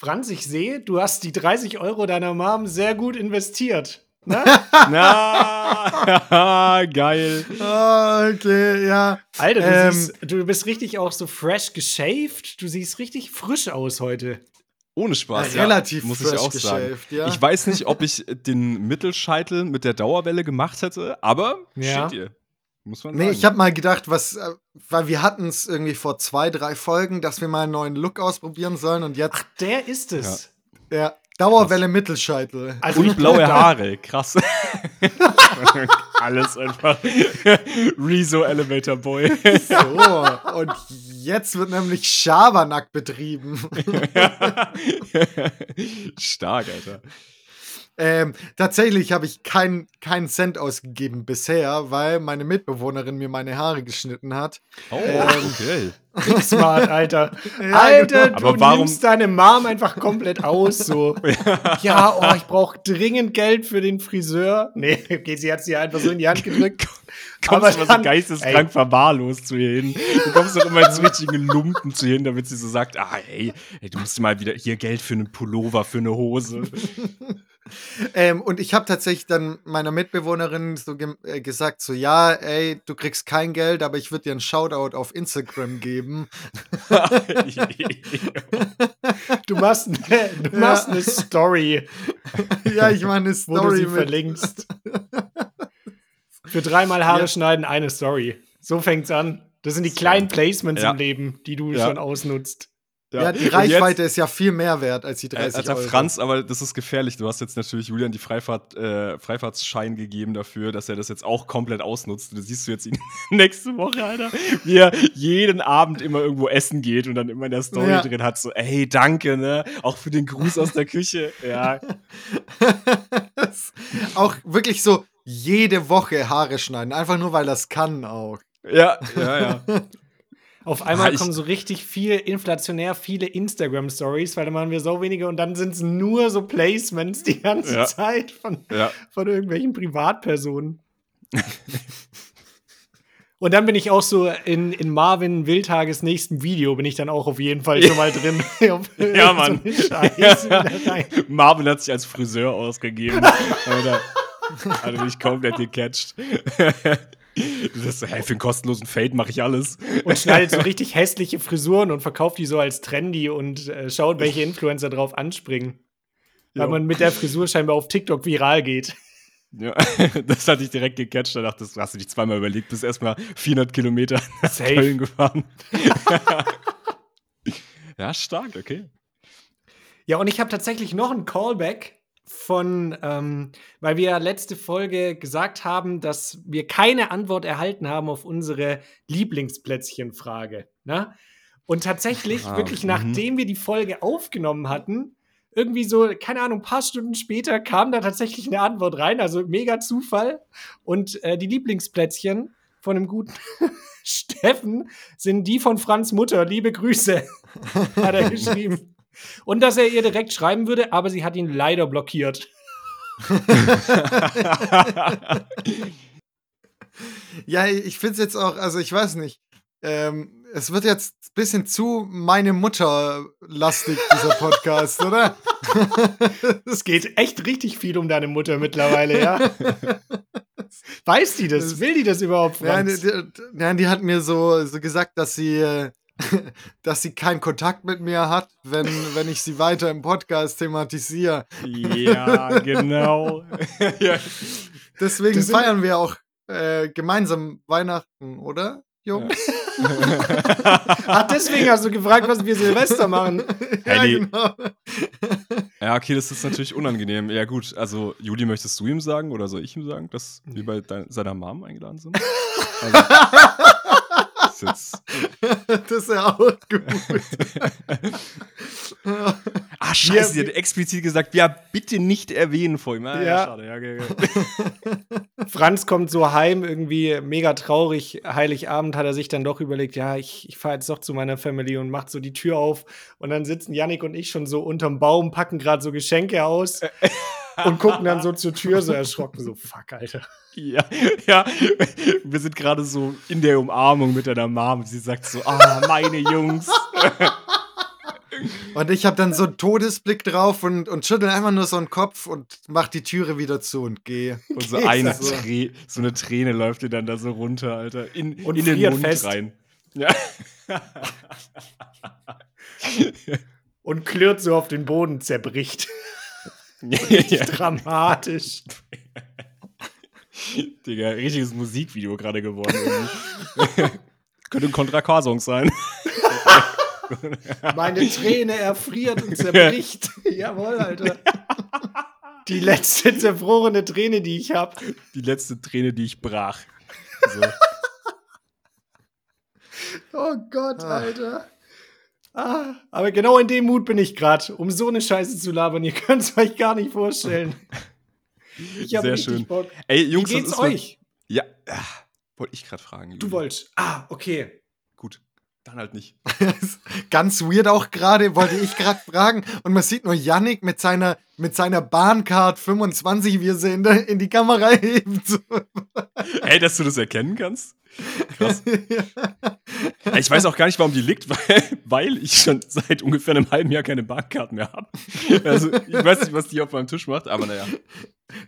Franz, ich sehe, du hast die 30 Euro deiner Mom sehr gut investiert. Ne? Na, geil. Ah, okay, ja. Alter, du, Ähm. siehst, du bist richtig auch so fresh geshaved. Du siehst richtig frisch aus heute. Ohne Spaß. Ja, relativ muss ich auch sagen. ja. Ich weiß nicht, ob ich den Mittelscheitel mit der Dauerwelle gemacht hätte, aber Ja. steht ihr. Muss man Nee, sagen. ich habe mal gedacht, was, äh, weil wir hatten es irgendwie vor zwei, drei Folgen, dass wir mal einen neuen Look ausprobieren sollen und jetzt Der ist es. ja, Dauerwelle Mittelscheitel. Also Und blaue Haare, krass. Alles einfach. Rezo Elevator Boy. So, und jetzt wird nämlich Schabernack betrieben. Stark, Alter. Ähm, tatsächlich habe ich keinen keinen Cent ausgegeben bisher, weil meine Mitbewohnerin mir meine Haare geschnitten hat. Oh, Ähm, okay. Smart, Alter. Ja, Alter, genau. du Aber warum- nimmst deine Mom einfach komplett aus. So. ja, oh, ich brauche dringend Geld für den Friseur. Nee, okay, sie hat sie einfach so in die Hand gedrückt. Kommst Aber du dann- so geisteskrank ey. verwahrlost zu ihr hin. Du kommst doch immer ins richtige Lumpen zu ihr hin, damit sie so sagt, ah, ey, ey, du musst mal wieder hier Geld für einen Pullover, für eine Hose. Ähm, und ich habe tatsächlich dann meiner Mitbewohnerin so ge äh, gesagt, so ja, ey, du kriegst kein Geld, aber ich würde dir einen Shoutout auf Instagram geben. Du machst, ne, du Ja. machst eine Story, ja, ich meine eine wo du Story sie mit. verlinkst. Für dreimal Haare Ja. schneiden, eine Story. So fängt's an. Das sind die kleinen Placements Ja. im Leben, die du Ja. schon ausnutzt. Ja, die Und Reichweite ist ja viel mehr wert als die Äh, 30 Alter Euro. Franz, aber das ist gefährlich. Du hast jetzt natürlich Julian die Freifahrt, äh, Freifahrtsschein gegeben dafür, dass er das jetzt auch komplett ausnutzt. Das siehst du jetzt ihn nächste Woche, Alter, wie er jeden Abend immer irgendwo essen geht und dann immer in der Story Ja. drin hat, so, ey, danke, ne? Auch für den Gruß aus der Küche. Ja, auch wirklich so jede Woche Haare schneiden, einfach nur weil das kann auch. ja, ja, ja. Auf einmal ich- kommen so richtig viel, inflationär viele Instagram-Stories, weil dann machen wir so wenige und dann sind es nur so Placements die ganze Ja. Zeit von, ja. von irgendwelchen Privatpersonen. und dann bin ich auch so in, in Marvin Wildhages nächsten Video, bin ich dann auch auf jeden Fall schon mal drin. Ja, Mann. So. Marvin hat sich als Friseur ausgegeben. Alter, Alter, bin ich komplett gecatcht. Du sagst hey, für einen kostenlosen Fade mache ich alles. und schneidet so richtig hässliche Frisuren und verkauft die so als trendy und äh, schaut, welche Influencer drauf anspringen. Weil Jo. man mit der Frisur scheinbar auf TikTok viral geht. Ja, das hatte ich direkt gecatcht. Da dachte ich, hast du dich zweimal überlegt, bist erstmal 400 Kilometer nach Safe. Köln gefahren. ja, stark, okay. Ja, und ich habe tatsächlich noch einen Callback von, ähm, weil wir letzte Folge gesagt haben, dass wir keine Antwort erhalten haben auf unsere Lieblingsplätzchen-Frage. Ne? Und tatsächlich, Ah, wirklich mhm. nachdem wir die Folge aufgenommen hatten, irgendwie so, keine Ahnung, ein paar Stunden später kam da tatsächlich eine Antwort rein, also mega Zufall. Und äh, die Lieblingsplätzchen von dem guten Steffen sind die von Franz Mutter. Liebe Grüße, hat er geschrieben. Und dass er ihr direkt schreiben würde, aber sie hat ihn leider blockiert. Ja, ich finde es jetzt auch, also ich weiß nicht. Ähm, es wird jetzt ein bisschen zu meine Mutter lastig, dieser Podcast, oder? Es geht echt richtig viel um deine Mutter mittlerweile, ja. Weiß die das? Will die das überhaupt, Franz? die, ja, die hat mir so, so gesagt, dass sie, äh, dass sie keinen Kontakt mit mir hat, wenn, wenn ich sie weiter im Podcast thematisiere. Ja, genau. ja. Deswegen Das feiern wir auch äh, gemeinsam Weihnachten, oder, Jungs? Ach, deswegen hast du gefragt, was wir Silvester machen. ja, Hey, genau. ja, okay, das ist natürlich unangenehm. Ja, gut, also, Juli, möchtest du ihm sagen oder soll ich ihm sagen, dass wir bei dein, seiner Mom eingeladen sind? Also, ist jetzt, Das ist ja auch gut. ah, scheiße, die hat explizit gesagt, ja, bitte nicht erwähnen vor ihm. Ah, ja. Ja. schade, ja, okay, okay. Franz kommt so heim, irgendwie mega traurig. Heiligabend hat er sich dann doch überlegt, ja, ich, ich fahre jetzt doch zu meiner Family und macht so die Tür auf. Und dann sitzen Yannick und ich schon so unterm Baum, packen gerade so Geschenke aus und gucken dann so zur Tür so erschrocken, so fuck, Alter. Ja, ja, wir sind gerade so in der Umarmung mit deiner Mom. Sie sagt so, ah, meine Jungs. Und ich habe dann so einen Todesblick drauf und, und schüttel einfach nur so einen Kopf und mach die Türe wieder zu und gehe. Und so, eine? Trä so eine Träne läuft dir dann da so runter, Alter. In, Und in den Mund fest. rein. Ja. Und klirrt so auf den Boden, zerbricht. Ja. Dramatisch. Digga, richtiges Musikvideo gerade geworden. Könnte ein Contra K-Song sein. Meine Träne erfriert und zerbricht. Jawohl, Alter. Die letzte zerfrorene Träne, die ich habe. Die letzte Träne, die ich brach. So. Oh Gott, Ah. Alter. Ah, aber genau in dem Mut bin ich gerade, um so eine Scheiße zu labern. Ihr könnt es euch gar nicht vorstellen. Ich hab Sehr richtig schön. Bock. Ey, Wie Jungs, geht's ist mit- euch? Ja, ah, wollte ich gerade fragen. Du Juli. wolltest. Ah, okay. Gut, dann halt nicht. Ganz weird auch gerade, wollte ich gerade fragen. Und man sieht nur Yannick mit seiner, mit seiner Bahncard 25, wie er sie in, der, in die Kamera hebt. So. Ey, dass du das erkennen kannst? Krass. Ey, Ich weiß auch gar nicht, warum die liegt, weil, weil ich schon seit ungefähr einem halben Jahr keine Bahncard mehr habe. Also, ich weiß nicht, was die auf meinem Tisch macht, aber naja.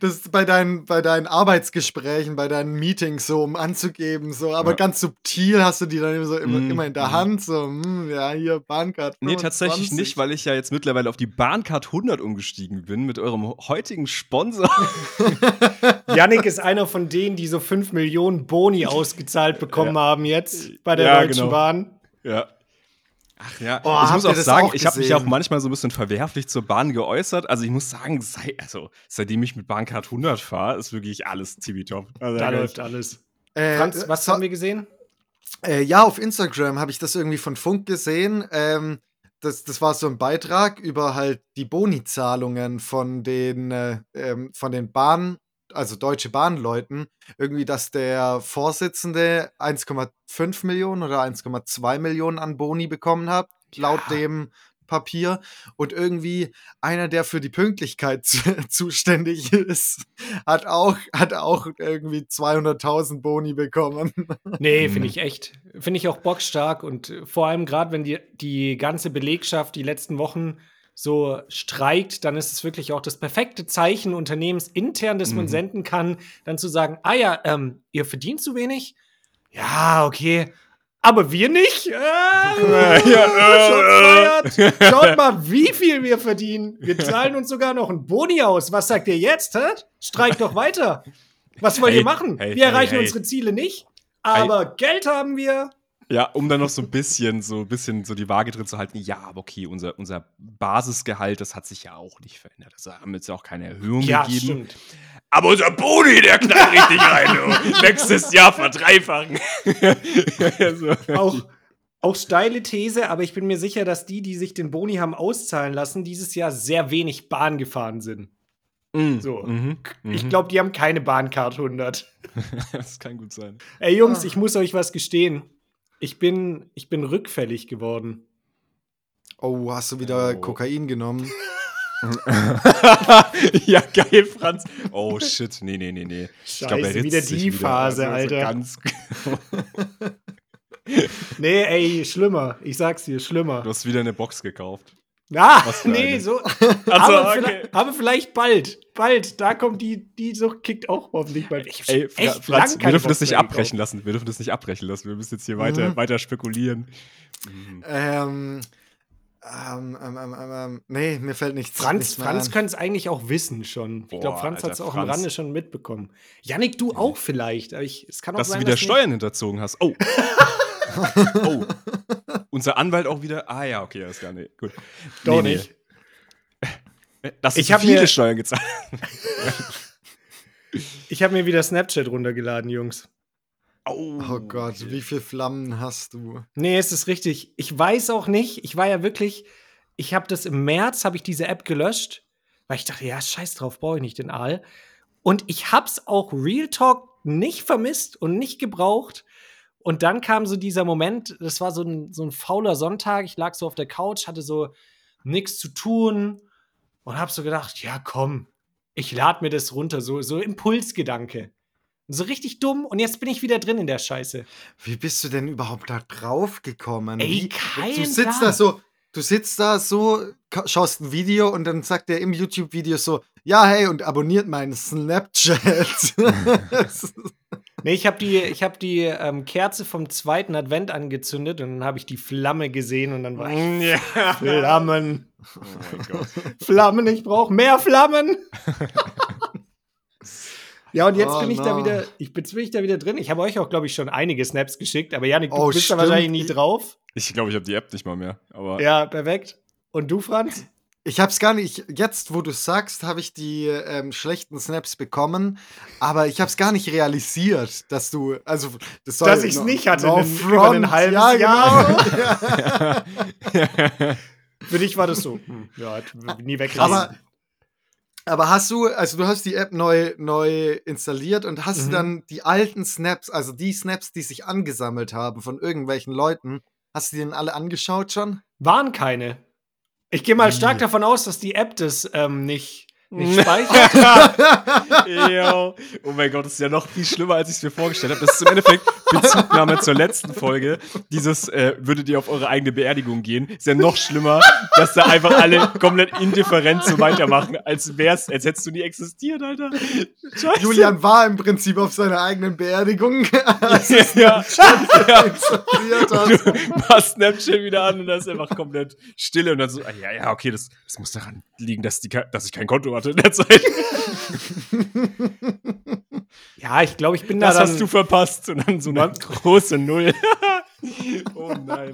Das ist bei deinen, bei deinen Arbeitsgesprächen, bei deinen Meetings so, um anzugeben, so, aber Ja. ganz subtil hast du die dann immer, so immer, Mm, immer in der mm. Hand, so, hm, ja, hier, Bahncard. Nee, tatsächlich 25. nicht, weil ich ja jetzt mittlerweile auf die Bahncard 100 umgestiegen bin mit eurem heutigen Sponsor. Yannick ist einer von denen, die so 5 Millionen Boni ausgezahlt bekommen haben jetzt bei der Ja, Deutschen genau. Bahn. Ja. Ach ja, Oh, ich muss auch sagen, auch ich habe mich auch manchmal so ein bisschen verwerflich zur Bahn geäußert. Also ich muss sagen, sei, also, seitdem ich mit Bahncard 100 fahre, ist wirklich alles tippitopp. Also, Da läuft alles. Äh, Franz, was so- haben wir gesehen? Äh, ja, auf Instagram habe ich das irgendwie von Funk gesehen. Ähm, das, das war so ein Beitrag über halt die Boni-Zahlungen von den, äh, ähm, von den Bahn, also Deutsche Bahnleuten. Irgendwie, dass der Vorsitzende 1,5 Millionen oder 1,2 Millionen an Boni bekommen hat, laut Ja. dem Papier. Und irgendwie einer, der für die Pünktlichkeit zu- zuständig ist, hat auch, hat auch irgendwie 200.000 Boni bekommen. Nee, Mhm. finde ich echt. Finde ich auch bockstark und vor allem gerade, wenn die, die ganze Belegschaft die letzten Wochen so streikt, dann ist es wirklich auch das perfekte Zeichen unternehmensintern, das man Mhm. senden kann, dann zu sagen, ah ja, ähm, ihr verdient zu wenig? Ja, okay. Aber wir nicht? Äh, Ja, Shots fired. Schaut mal, wie viel wir verdienen. Wir zahlen uns sogar noch einen Boni aus. Was sagt ihr jetzt? Hä? Streikt doch weiter. Was wollt Hey, ihr machen? hey, wir erreichen hey. unsere Ziele nicht, aber Geld haben wir. Ja, um dann noch so ein bisschen, so ein bisschen so die Waage drin zu halten. Ja, aber okay, unser, unser Basisgehalt, das hat sich ja auch nicht verändert. Das haben jetzt ja auch keine Erhöhung Ja, gegeben. stimmt. Aber unser Boni, der knallt richtig rein, du. Nächstes Jahr verdreifachen. so. Auch, auch steile These, aber ich bin mir sicher, dass die, die sich den Boni haben auszahlen lassen, dieses Jahr sehr wenig Bahn gefahren sind. Mm, So. Mhm, Ich glaube, die haben keine Bahncard 100. das kann gut sein. Ey, Jungs, Ah. ich muss euch was gestehen. Ich bin, ich bin rückfällig geworden. Oh, hast du wieder Oh. Kokain genommen? ja, geil, Franz. Oh, shit. Nee, nee, nee, nee. Ich glaub, er Scheiße, wieder die Phase, Also, so Alter. ganz, Nee, ey, schlimmer. Ich sag's dir, schlimmer. du hast wieder eine Box gekauft. Ah, nee, eine? so. Also, aber, okay. vielleicht, aber vielleicht bald. Bald. Da kommt die, die Sucht kickt auch hoffentlich bald. Ich Ey, Fra echt Franz, lang wir dürfen das nicht abbrechen lassen. Wir dürfen das nicht abbrechen lassen. Wir müssen jetzt hier weiter, Mhm. weiter spekulieren. Mhm. Ähm, ähm, ähm, ähm, ähm, nee, mir fällt nichts. Franz, nichts Franz könnte es eigentlich auch wissen schon. Ich glaube, Franz hat es auch am Franz. Rande schon mitbekommen. Yannick, du auch vielleicht. Aber ich, es kann auch Dass sein, du wieder dass Steuern hinterzogen hast. Oh. oh. Unser Anwalt auch wieder. Ah ja, okay, alles klar. Nee, gut. Doch nicht. Dass du Ich zu hab viele mir- Steuern gezahlt Ich habe mir wieder Snapchat runtergeladen, Jungs. Oh, Oh Gott, wie viele Flammen hast du? Nee, es ist richtig. Ich weiß auch nicht. Ich war ja wirklich. Ich habe das im März, habe ich diese App gelöscht, weil ich dachte, ja, scheiß drauf, brauche ich nicht den Aal. Und ich hab's auch Real Talk nicht vermisst und nicht gebraucht. Und dann kam so dieser Moment, das war so ein, so ein fauler Sonntag. Ich lag so auf der Couch, hatte so nichts zu tun und hab so gedacht, ja, komm, ich lad mir das runter, so, so Impulsgedanke. So richtig dumm und jetzt bin ich wieder drin in der Scheiße. Wie bist du denn überhaupt da drauf gekommen? Ey, Wie, kein du sitzt Plan. da so, du sitzt da so, schaust ein Video und dann sagt er im YouTube-Video so, ja, hey, und abonniert meinen Snapchat. Nee, ich habe die, ich hab die ähm, Kerze vom zweiten Advent angezündet und dann habe ich die Flamme gesehen und dann war ich Ja. Flammen. Oh mein Gott. Flammen, ich brauche mehr Flammen. ja, und jetzt Oh, bin ich da no. wieder, ich bin, bin ich da wieder drin. Ich habe euch auch, glaube ich, schon einige Snaps geschickt, aber Janik, du Oh, bist da stimmt. wahrscheinlich nicht drauf. Ich glaube, ich habe die App nicht mal mehr. Aber Ja, perfekt. Und du, Franz? Ich hab's gar nicht, jetzt wo du sagst, habe ich die ähm, schlechten Snaps bekommen, aber ich hab's gar nicht realisiert, dass du, also das soll Dass ich's no- nicht hatte, no einen- über front, einen halben ja, Jahr. Genau. Für dich war das so. Hm, ja, nie weg. aber, aber hast du, also du hast die App neu, neu installiert und hast Mhm. dann die alten Snaps, also die Snaps, die sich angesammelt haben von irgendwelchen Leuten, hast du die denn alle angeschaut schon? waren keine. Ich gehe mal stark davon aus, dass die App das ähm, nicht, nicht speichert. Yo. Oh mein Gott, das ist ja noch viel schlimmer, als ich es mir vorgestellt habe. Das ist im Endeffekt Bezugnahme zur letzten Folge. Dieses, äh, würdet ihr auf eure eigene Beerdigung gehen, ist ja noch schlimmer, dass da einfach alle komplett indifferent so weitermachen, als wär's, als hättest du nie existiert, Alter. Scheiße. Julian war im Prinzip auf seiner eigenen Beerdigung, als er ja. ja. Du machst Snapchat wieder an und da ist einfach komplett Stille und dann so, ah, ja, ja, okay, das, das muss daran liegen, dass, die, dass ich kein Konto hatte in der Zeit. ja, ich glaube, ich bin da Das hast du verpasst und dann so eine große Null. oh nein.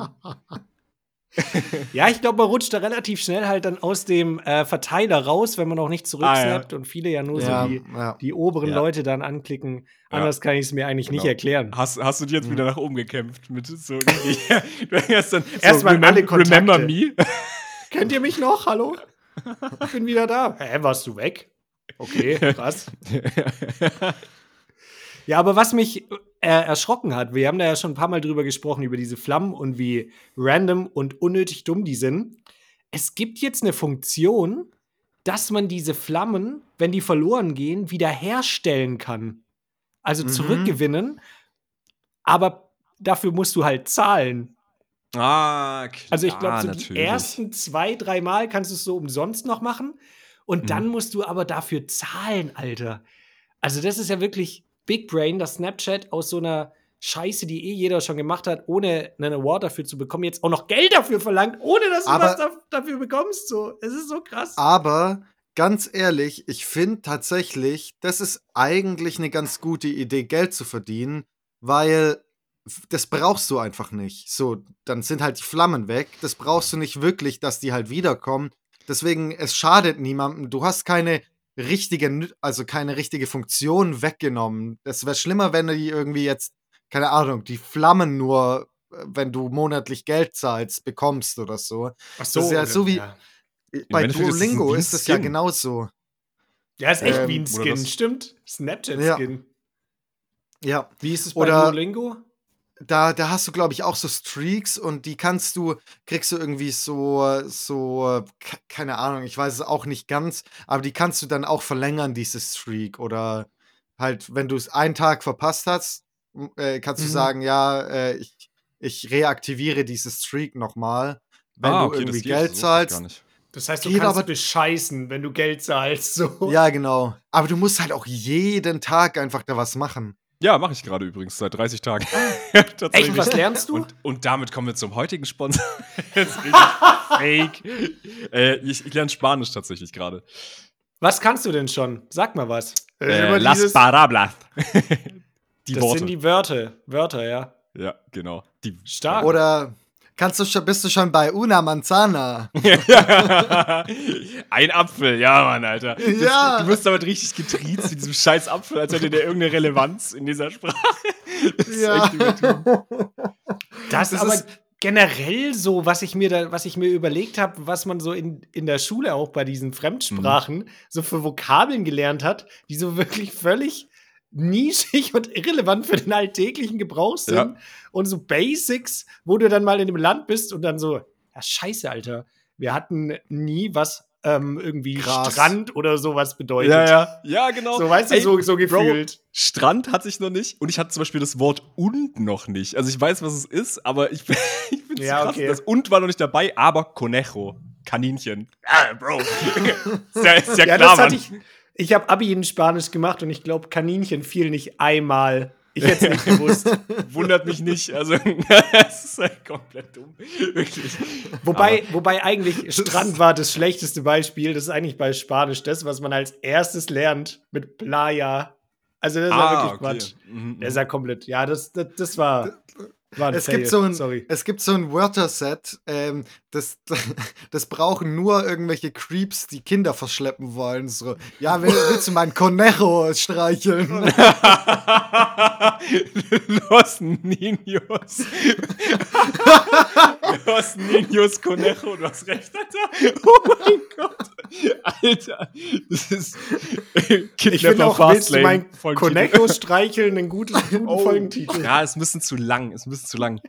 Ja, ich glaube, man rutscht da relativ schnell halt dann aus dem äh, Verteiler raus, wenn man auch nicht zurücksnappt und viele ja nur Ja, so die, ja. die oberen Ja. Leute dann anklicken. Ja. Anders kann ich es mir eigentlich nicht Genau. erklären. Hast, hast du dich jetzt wieder nach oben gekämpft mit so Du hast dann so, Erstmal alle Kontakte. Remember me? Kennt ihr mich noch? Hallo? Ich bin wieder da. Hä, warst du weg? Okay, krass. Ja, aber was mich äh, erschrocken hat, wir haben da ja schon ein paar Mal drüber gesprochen, über diese Flammen und wie random und unnötig dumm die sind. Es gibt jetzt eine Funktion, dass man diese Flammen, wenn die verloren gehen, wiederherstellen kann. Also Mhm. zurückgewinnen. Aber dafür musst du halt zahlen. Ah, klar, Also ich glaube, so die ersten zwei, drei Mal kannst du es so umsonst noch machen. Und Mhm. dann musst du aber dafür zahlen, Alter. Also das ist ja wirklich Big Brain, dass Snapchat aus so einer Scheiße, die eh jeder schon gemacht hat, ohne einen Award dafür zu bekommen, jetzt auch noch Geld dafür verlangt, ohne dass du Aber- was da, dafür bekommst. So, es ist so krass. Aber ganz ehrlich, ich finde tatsächlich, das ist eigentlich eine ganz gute Idee, Geld zu verdienen, weil das brauchst du einfach nicht. So, dann sind halt die Flammen weg. Das brauchst du nicht wirklich, dass die halt wiederkommen. Deswegen, es schadet niemandem. Du hast keine richtige, also keine richtige Funktion weggenommen. Es wäre schlimmer, wenn die irgendwie jetzt, keine Ahnung, die Flammen nur, äh, wenn du monatlich Geld zahlst, bekommst oder so. Ach das ist ja so wie- Bei ist es Duolingo ist es ja genauso. Ja, ist echt Ähm, wie ein oder Skin, stimmt. Snapchat-Skin. Ja. Wie ist es bei Oder- Duolingo? Da, da hast du, glaube ich, auch so Streaks und die kannst du, kriegst du irgendwie so, so, ke- keine Ahnung, ich weiß es auch nicht ganz, aber die kannst du dann auch verlängern, diese Streak. Oder halt, wenn du es einen Tag verpasst hast, äh, kannst du Mhm. sagen, ja, äh, ich, ich reaktiviere diese Streak nochmal, wenn Ah, du okay, das irgendwie Geld zahlst. Das heißt, du Geht kannst aber- bescheißen, wenn du Geld zahlst. So. Ja, genau. Aber du musst halt auch jeden Tag einfach da was machen. Ja, mache ich gerade übrigens seit 30 Tagen. Echt, Tatsächlich. was lernst du? Und, und damit kommen wir zum heutigen Sponsor. Jetzt richtig fake. Äh, ich ich lerne Spanisch tatsächlich gerade. Was kannst du denn schon? Sag mal was. Äh, Immer las Parablas. die das Worte. sind die Wörter. Wörter, ja. ja, genau. Die Stark. Oder kannst du schon, bist du schon bei Una Manzana? Ein Apfel, ja, Mann, Alter. Das, Ja. Du wirst damit richtig getriezt mit diesem scheiß Apfel, als hätte der irgendeine Relevanz in dieser Sprache. Das ist echt übertrieben. Das, Das aber ist- generell so, was ich mir da, was ich mir überlegt habe, was man so in, in der Schule auch bei diesen Fremdsprachen Mhm. so für Vokabeln gelernt hat, die so wirklich völlig nischig und irrelevant für den alltäglichen Gebrauch sind. Ja. Und so Basics, wo du dann mal in einem Land bist und dann so, ja, scheiße, Alter, wir hatten nie was ähm, irgendwie Krass. Strand oder sowas bedeutet. Ja, ja. Ja, genau. So, weißt du, Ey, so, so Bro, gefühlt. Strand hatte ich noch nicht und ich hatte zum Beispiel das Wort und noch nicht. Also ich weiß, was es ist, aber ich, ich finde es Ja, krass. okay. Das und war noch nicht dabei, aber Conejo, Kaninchen. Ah, Bro. ist ja, ist ja, Ja, klar, das hatte ich. Ich habe Abi in Spanisch gemacht und ich glaube, Kaninchen fiel nicht einmal. Ich hätte es nicht gewusst. Wundert mich nicht. Also, das ist halt komplett dumm. Wirklich. Wobei, wobei eigentlich Strand war das schlechteste Beispiel. Das ist eigentlich bei Spanisch das, was man als erstes lernt mit Playa. Also das Ah, wirklich okay. Quatsch. Mhm, Der ist ja komplett. Ja, das, das, das war, war Es Fail. gibt, so ein, Sorry. es gibt so ein Wörterset, ähm, das, das brauchen nur irgendwelche Creeps, die Kinder verschleppen wollen. So, ja, will, willst du mein Conejo streicheln? Los Niños. Los Niños Conejo, du hast recht, Alter. Oh mein Gott. Alter, das ist Ich finde Kidnapper auch, willst du mein. Conejo streicheln, einen guten, guten Oh. Folgentitel. Ja, ist ein bisschen zu lang, ist ein bisschen zu lang.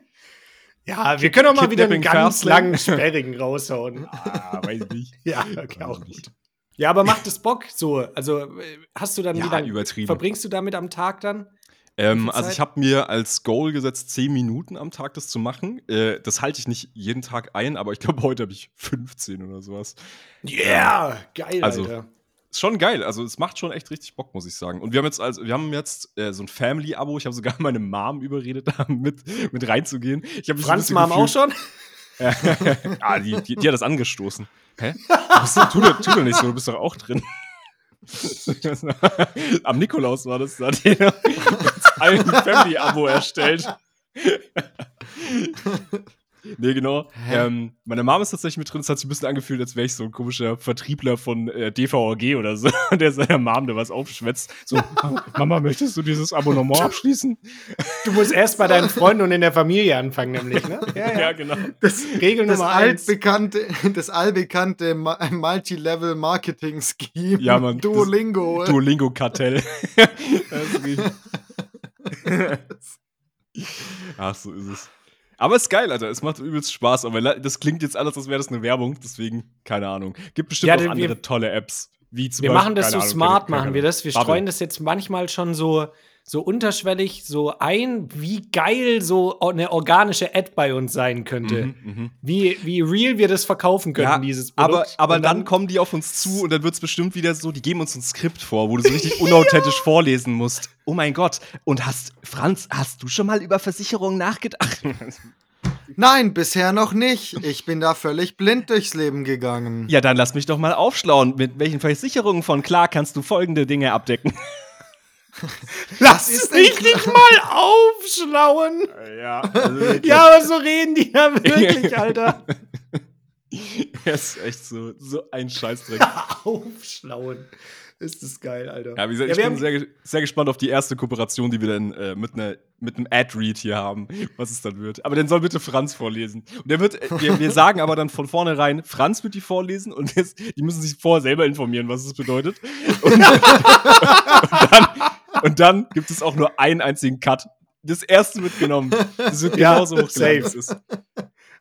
Ja, wir können auch mal wieder einen ganz Fastlane. langen, sperrigen raushauen. Ah, weiß nicht. Ja, okay, auch nicht. gut. Ja, aber macht es Bock so? Also äh, hast du dann Ja, wieder übertrieben. verbringst du damit am Tag dann? Ähm, also ich habe mir als Goal gesetzt, 10 Minuten am Tag das zu machen. Äh, das halte ich nicht jeden Tag ein, aber ich glaube, heute habe ich 15 oder sowas. Yeah, geil, Also, Alter. Ist schon geil. Also es macht schon echt richtig Bock, muss ich sagen. Und wir haben jetzt also, wir haben jetzt äh, so ein Family-Abo. Ich habe sogar meine Mom überredet, da mit, mit reinzugehen. Ich Franz Mom auch schon? ah, die, die, die hat das angestoßen. Hä? Du bist, tu, doch- tu doch nicht so, du bist doch auch drin. Am Nikolaus war das da, ein Family-Abo erstellt. nee, genau. Ähm, meine Mom ist tatsächlich mit drin. Es hat sich ein bisschen angefühlt, als wäre ich so ein komischer Vertriebler von äh, DVRG oder so, der seiner Mom da was aufschwätzt. So, Mama, möchtest du dieses Abonnement abschließen? Du musst erst bei deinen Freunden und in der Familie anfangen, nämlich, ne? Ja, genau. Das, Regel das Nummer eins. altbekannte, das allbekannte Ma- Multi-Level-Marketing-Scheme. Ja, Mann, das- Duolingo. Duolingo-Kartell. Das ist richtig- Ach, so ist es. Aber ist geil, Alter. Es macht übelst Spaß. Aber das klingt jetzt alles, als wäre das eine Werbung. Deswegen, keine Ahnung. Gibt bestimmt Ja, auch wir- andere tolle Apps. Wie zum Wir Beispiel, machen das so Ahnung, smart, machen wir das. Wir streuen das jetzt manchmal schon so, so unterschwellig so ein, wie geil so eine organische Ad bei uns sein könnte. Mhm, mhm. Wie, wie real wir das verkaufen können, Ja, dieses aber, Produkt. aber Und dann, kommen die auf uns zu und dann wird es bestimmt wieder so, die geben uns ein Skript vor, wo du so richtig unauthentisch vorlesen musst. Oh mein Gott. Und hast, Franz, hast du schon mal über Versicherungen nachgedacht? Nein, bisher noch nicht. Ich bin da völlig blind durchs Leben gegangen. ja, dann lass mich doch mal aufschlauen. Mit welchen Versicherungen von klar kannst du folgende Dinge abdecken? Lass es mich nicht mal aufschlauen. Ja, also Ja, aber so reden die ja wirklich, Alter. Das ist echt so, so ein Scheißdreck. aufschlauen. Ist das geil, Alter. Ja, wie gesagt, ich bin sehr, sehr gespannt auf die erste Kooperation, die wir dann äh, mit, ne, mit einem Ad-Read hier haben, was es dann wird. Aber den soll bitte Franz vorlesen. Und der wird, äh, wir, wir sagen aber dann von vornherein, Franz wird die vorlesen und jetzt, die müssen sich vorher selber informieren, was es bedeutet. Und, und, dann, und dann gibt es auch nur einen einzigen Cut. Das erste wird genommen. Das wird Ja, genauso hochgeladen, wie safe. es ist.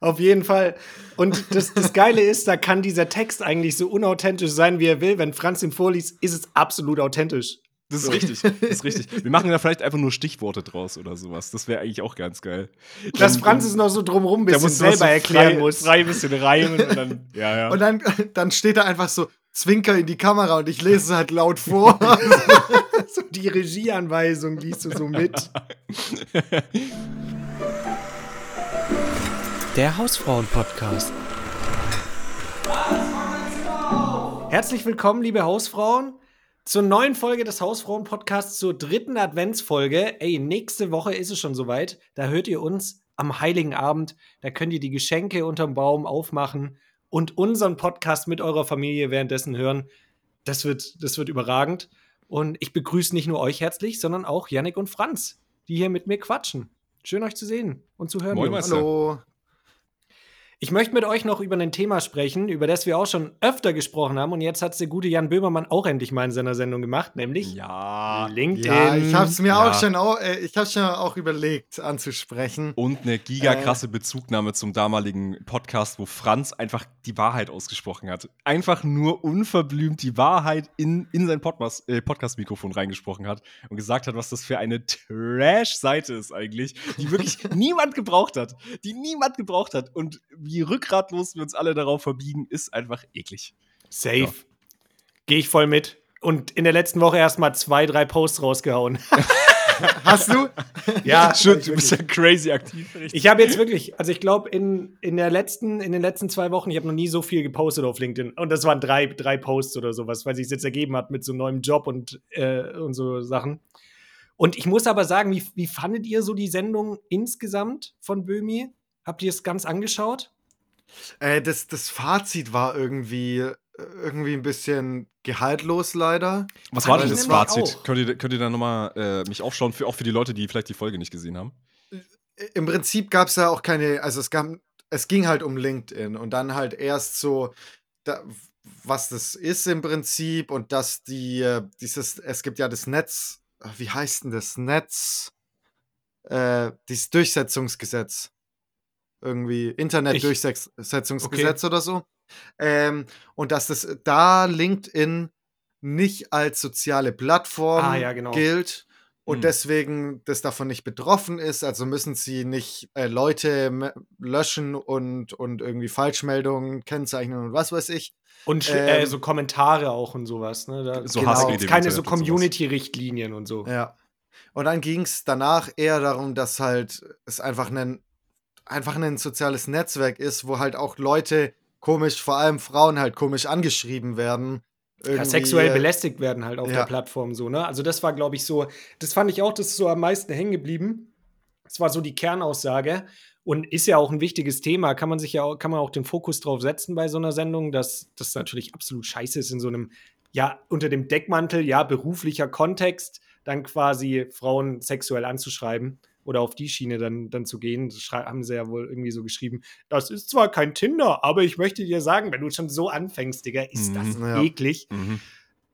Auf jeden Fall. Und das, das Geile ist, da kann dieser Text eigentlich so unauthentisch sein, wie er will. Wenn Franz ihn vorliest, ist es absolut authentisch. Das ist richtig, das ist richtig. Wir machen da vielleicht einfach nur Stichworte draus oder sowas. Das wäre eigentlich auch ganz geil. Dass Franz es noch so drumrum ein bisschen selber so erklären frei, muss. Frei ein bisschen reimen und dann, ja, ja. Und dann, dann steht da einfach so Zwinker in die Kamera und ich lese es halt laut vor. So die Regieanweisung liest du so mit. Der Hausfrauen-Podcast. Herzlich willkommen, liebe Hausfrauen, zur neuen Folge des Hausfrauen-Podcasts, zur dritten Adventsfolge. Ey, nächste Woche ist es schon soweit. Da hört ihr uns am Heiligen Abend. Da könnt ihr die Geschenke unterm Baum aufmachen und unseren Podcast mit eurer Familie währenddessen hören. Das wird, das wird überragend. Und ich begrüße nicht nur euch herzlich, sondern auch Yannick und Franz, die hier mit mir quatschen. Schön euch zu sehen und zu hören. Moin. Hallo. Ich möchte mit euch noch über ein Thema sprechen, über das wir auch schon öfter gesprochen haben. Und jetzt hat es der gute Jan Böhmermann auch endlich mal in seiner Sendung gemacht, nämlich Ja. LinkedIn. Ja, ich habe es mir Ja. auch schon, au- äh, ich hab's schon auch überlegt anzusprechen. Und eine gigakrasse Bezugnahme zum damaligen Podcast, wo Franz einfach die Wahrheit ausgesprochen hat. Einfach nur unverblümt die Wahrheit in, in sein Podcast- äh, Podcast-Mikrofon reingesprochen hat und gesagt hat, was das für eine Trash-Seite ist eigentlich, die wirklich niemand gebraucht hat. Die niemand gebraucht hat. Und wie rückgratlos wir uns alle darauf verbiegen, ist einfach eklig. Safe. Ja. Gehe ich voll mit. Und in der letzten Woche erst mal zwei, drei Posts rausgehauen. Hast du? ja, Schön, du bist ja crazy aktiv. richtig. Ich habe jetzt wirklich, also ich glaube, in, in, der letzten, in den letzten zwei Wochen, ich habe noch nie so viel gepostet auf LinkedIn. Und das waren drei, drei Posts oder sowas, weil sich es jetzt ergeben hat mit so einem neuen Job und, äh, und so Sachen. Und ich muss aber sagen, wie, wie fandet ihr so die Sendung insgesamt von Böhmi? Habt ihr es ganz angeschaut? Äh, das, das Fazit war irgendwie, äh, irgendwie ein bisschen gehaltlos leider. Was war denn das Fazit? Könnt ihr, könnt ihr da nochmal äh, mich aufschauen, für, auch für die Leute, die vielleicht die Folge nicht gesehen haben? Im Prinzip gab es ja auch keine, also es gab, es ging halt um LinkedIn und dann halt erst so, da, was das ist im Prinzip und dass die, äh, dieses, es gibt ja das Netz, äh, wie heißt denn das Netz? Äh, dieses Durchsetzungsgesetz. Irgendwie Internetdurchsetzungsgesetz oder so. Ähm, und dass das da LinkedIn nicht als soziale Plattform Ah, ja, genau. gilt und Hm. deswegen das davon nicht betroffen ist. Also müssen sie nicht äh, Leute löschen und, und irgendwie Falschmeldungen kennzeichnen und was weiß ich. Und äh, Ähm, so Kommentare auch und sowas. Ne? Da So Genau. keine so. Community-Richtlinien und so. Ja. Und dann ging es danach eher darum, dass halt es einfach ein, einfach ein soziales Netzwerk ist, wo halt auch Leute komisch, vor allem Frauen halt komisch angeschrieben werden. Ja, sexuell äh, belästigt werden halt auf ja. der Plattform so, ne? Also das war, glaube ich, so, das fand ich auch, das ist so am meisten hängen geblieben. Das war so die Kernaussage und ist ja auch ein wichtiges Thema. Kann man sich ja auch, kann man auch den Fokus drauf setzen bei so einer Sendung, dass das natürlich absolut scheiße ist in so einem, ja, unter dem Deckmantel, ja, beruflicher Kontext, dann quasi Frauen sexuell anzuschreiben oder auf die Schiene dann, dann zu gehen. Das haben sie ja wohl irgendwie so geschrieben. Das ist zwar kein Tinder, aber ich möchte dir sagen, wenn du schon so anfängst, Digga, ist das Mhm, ja. eklig. Mhm.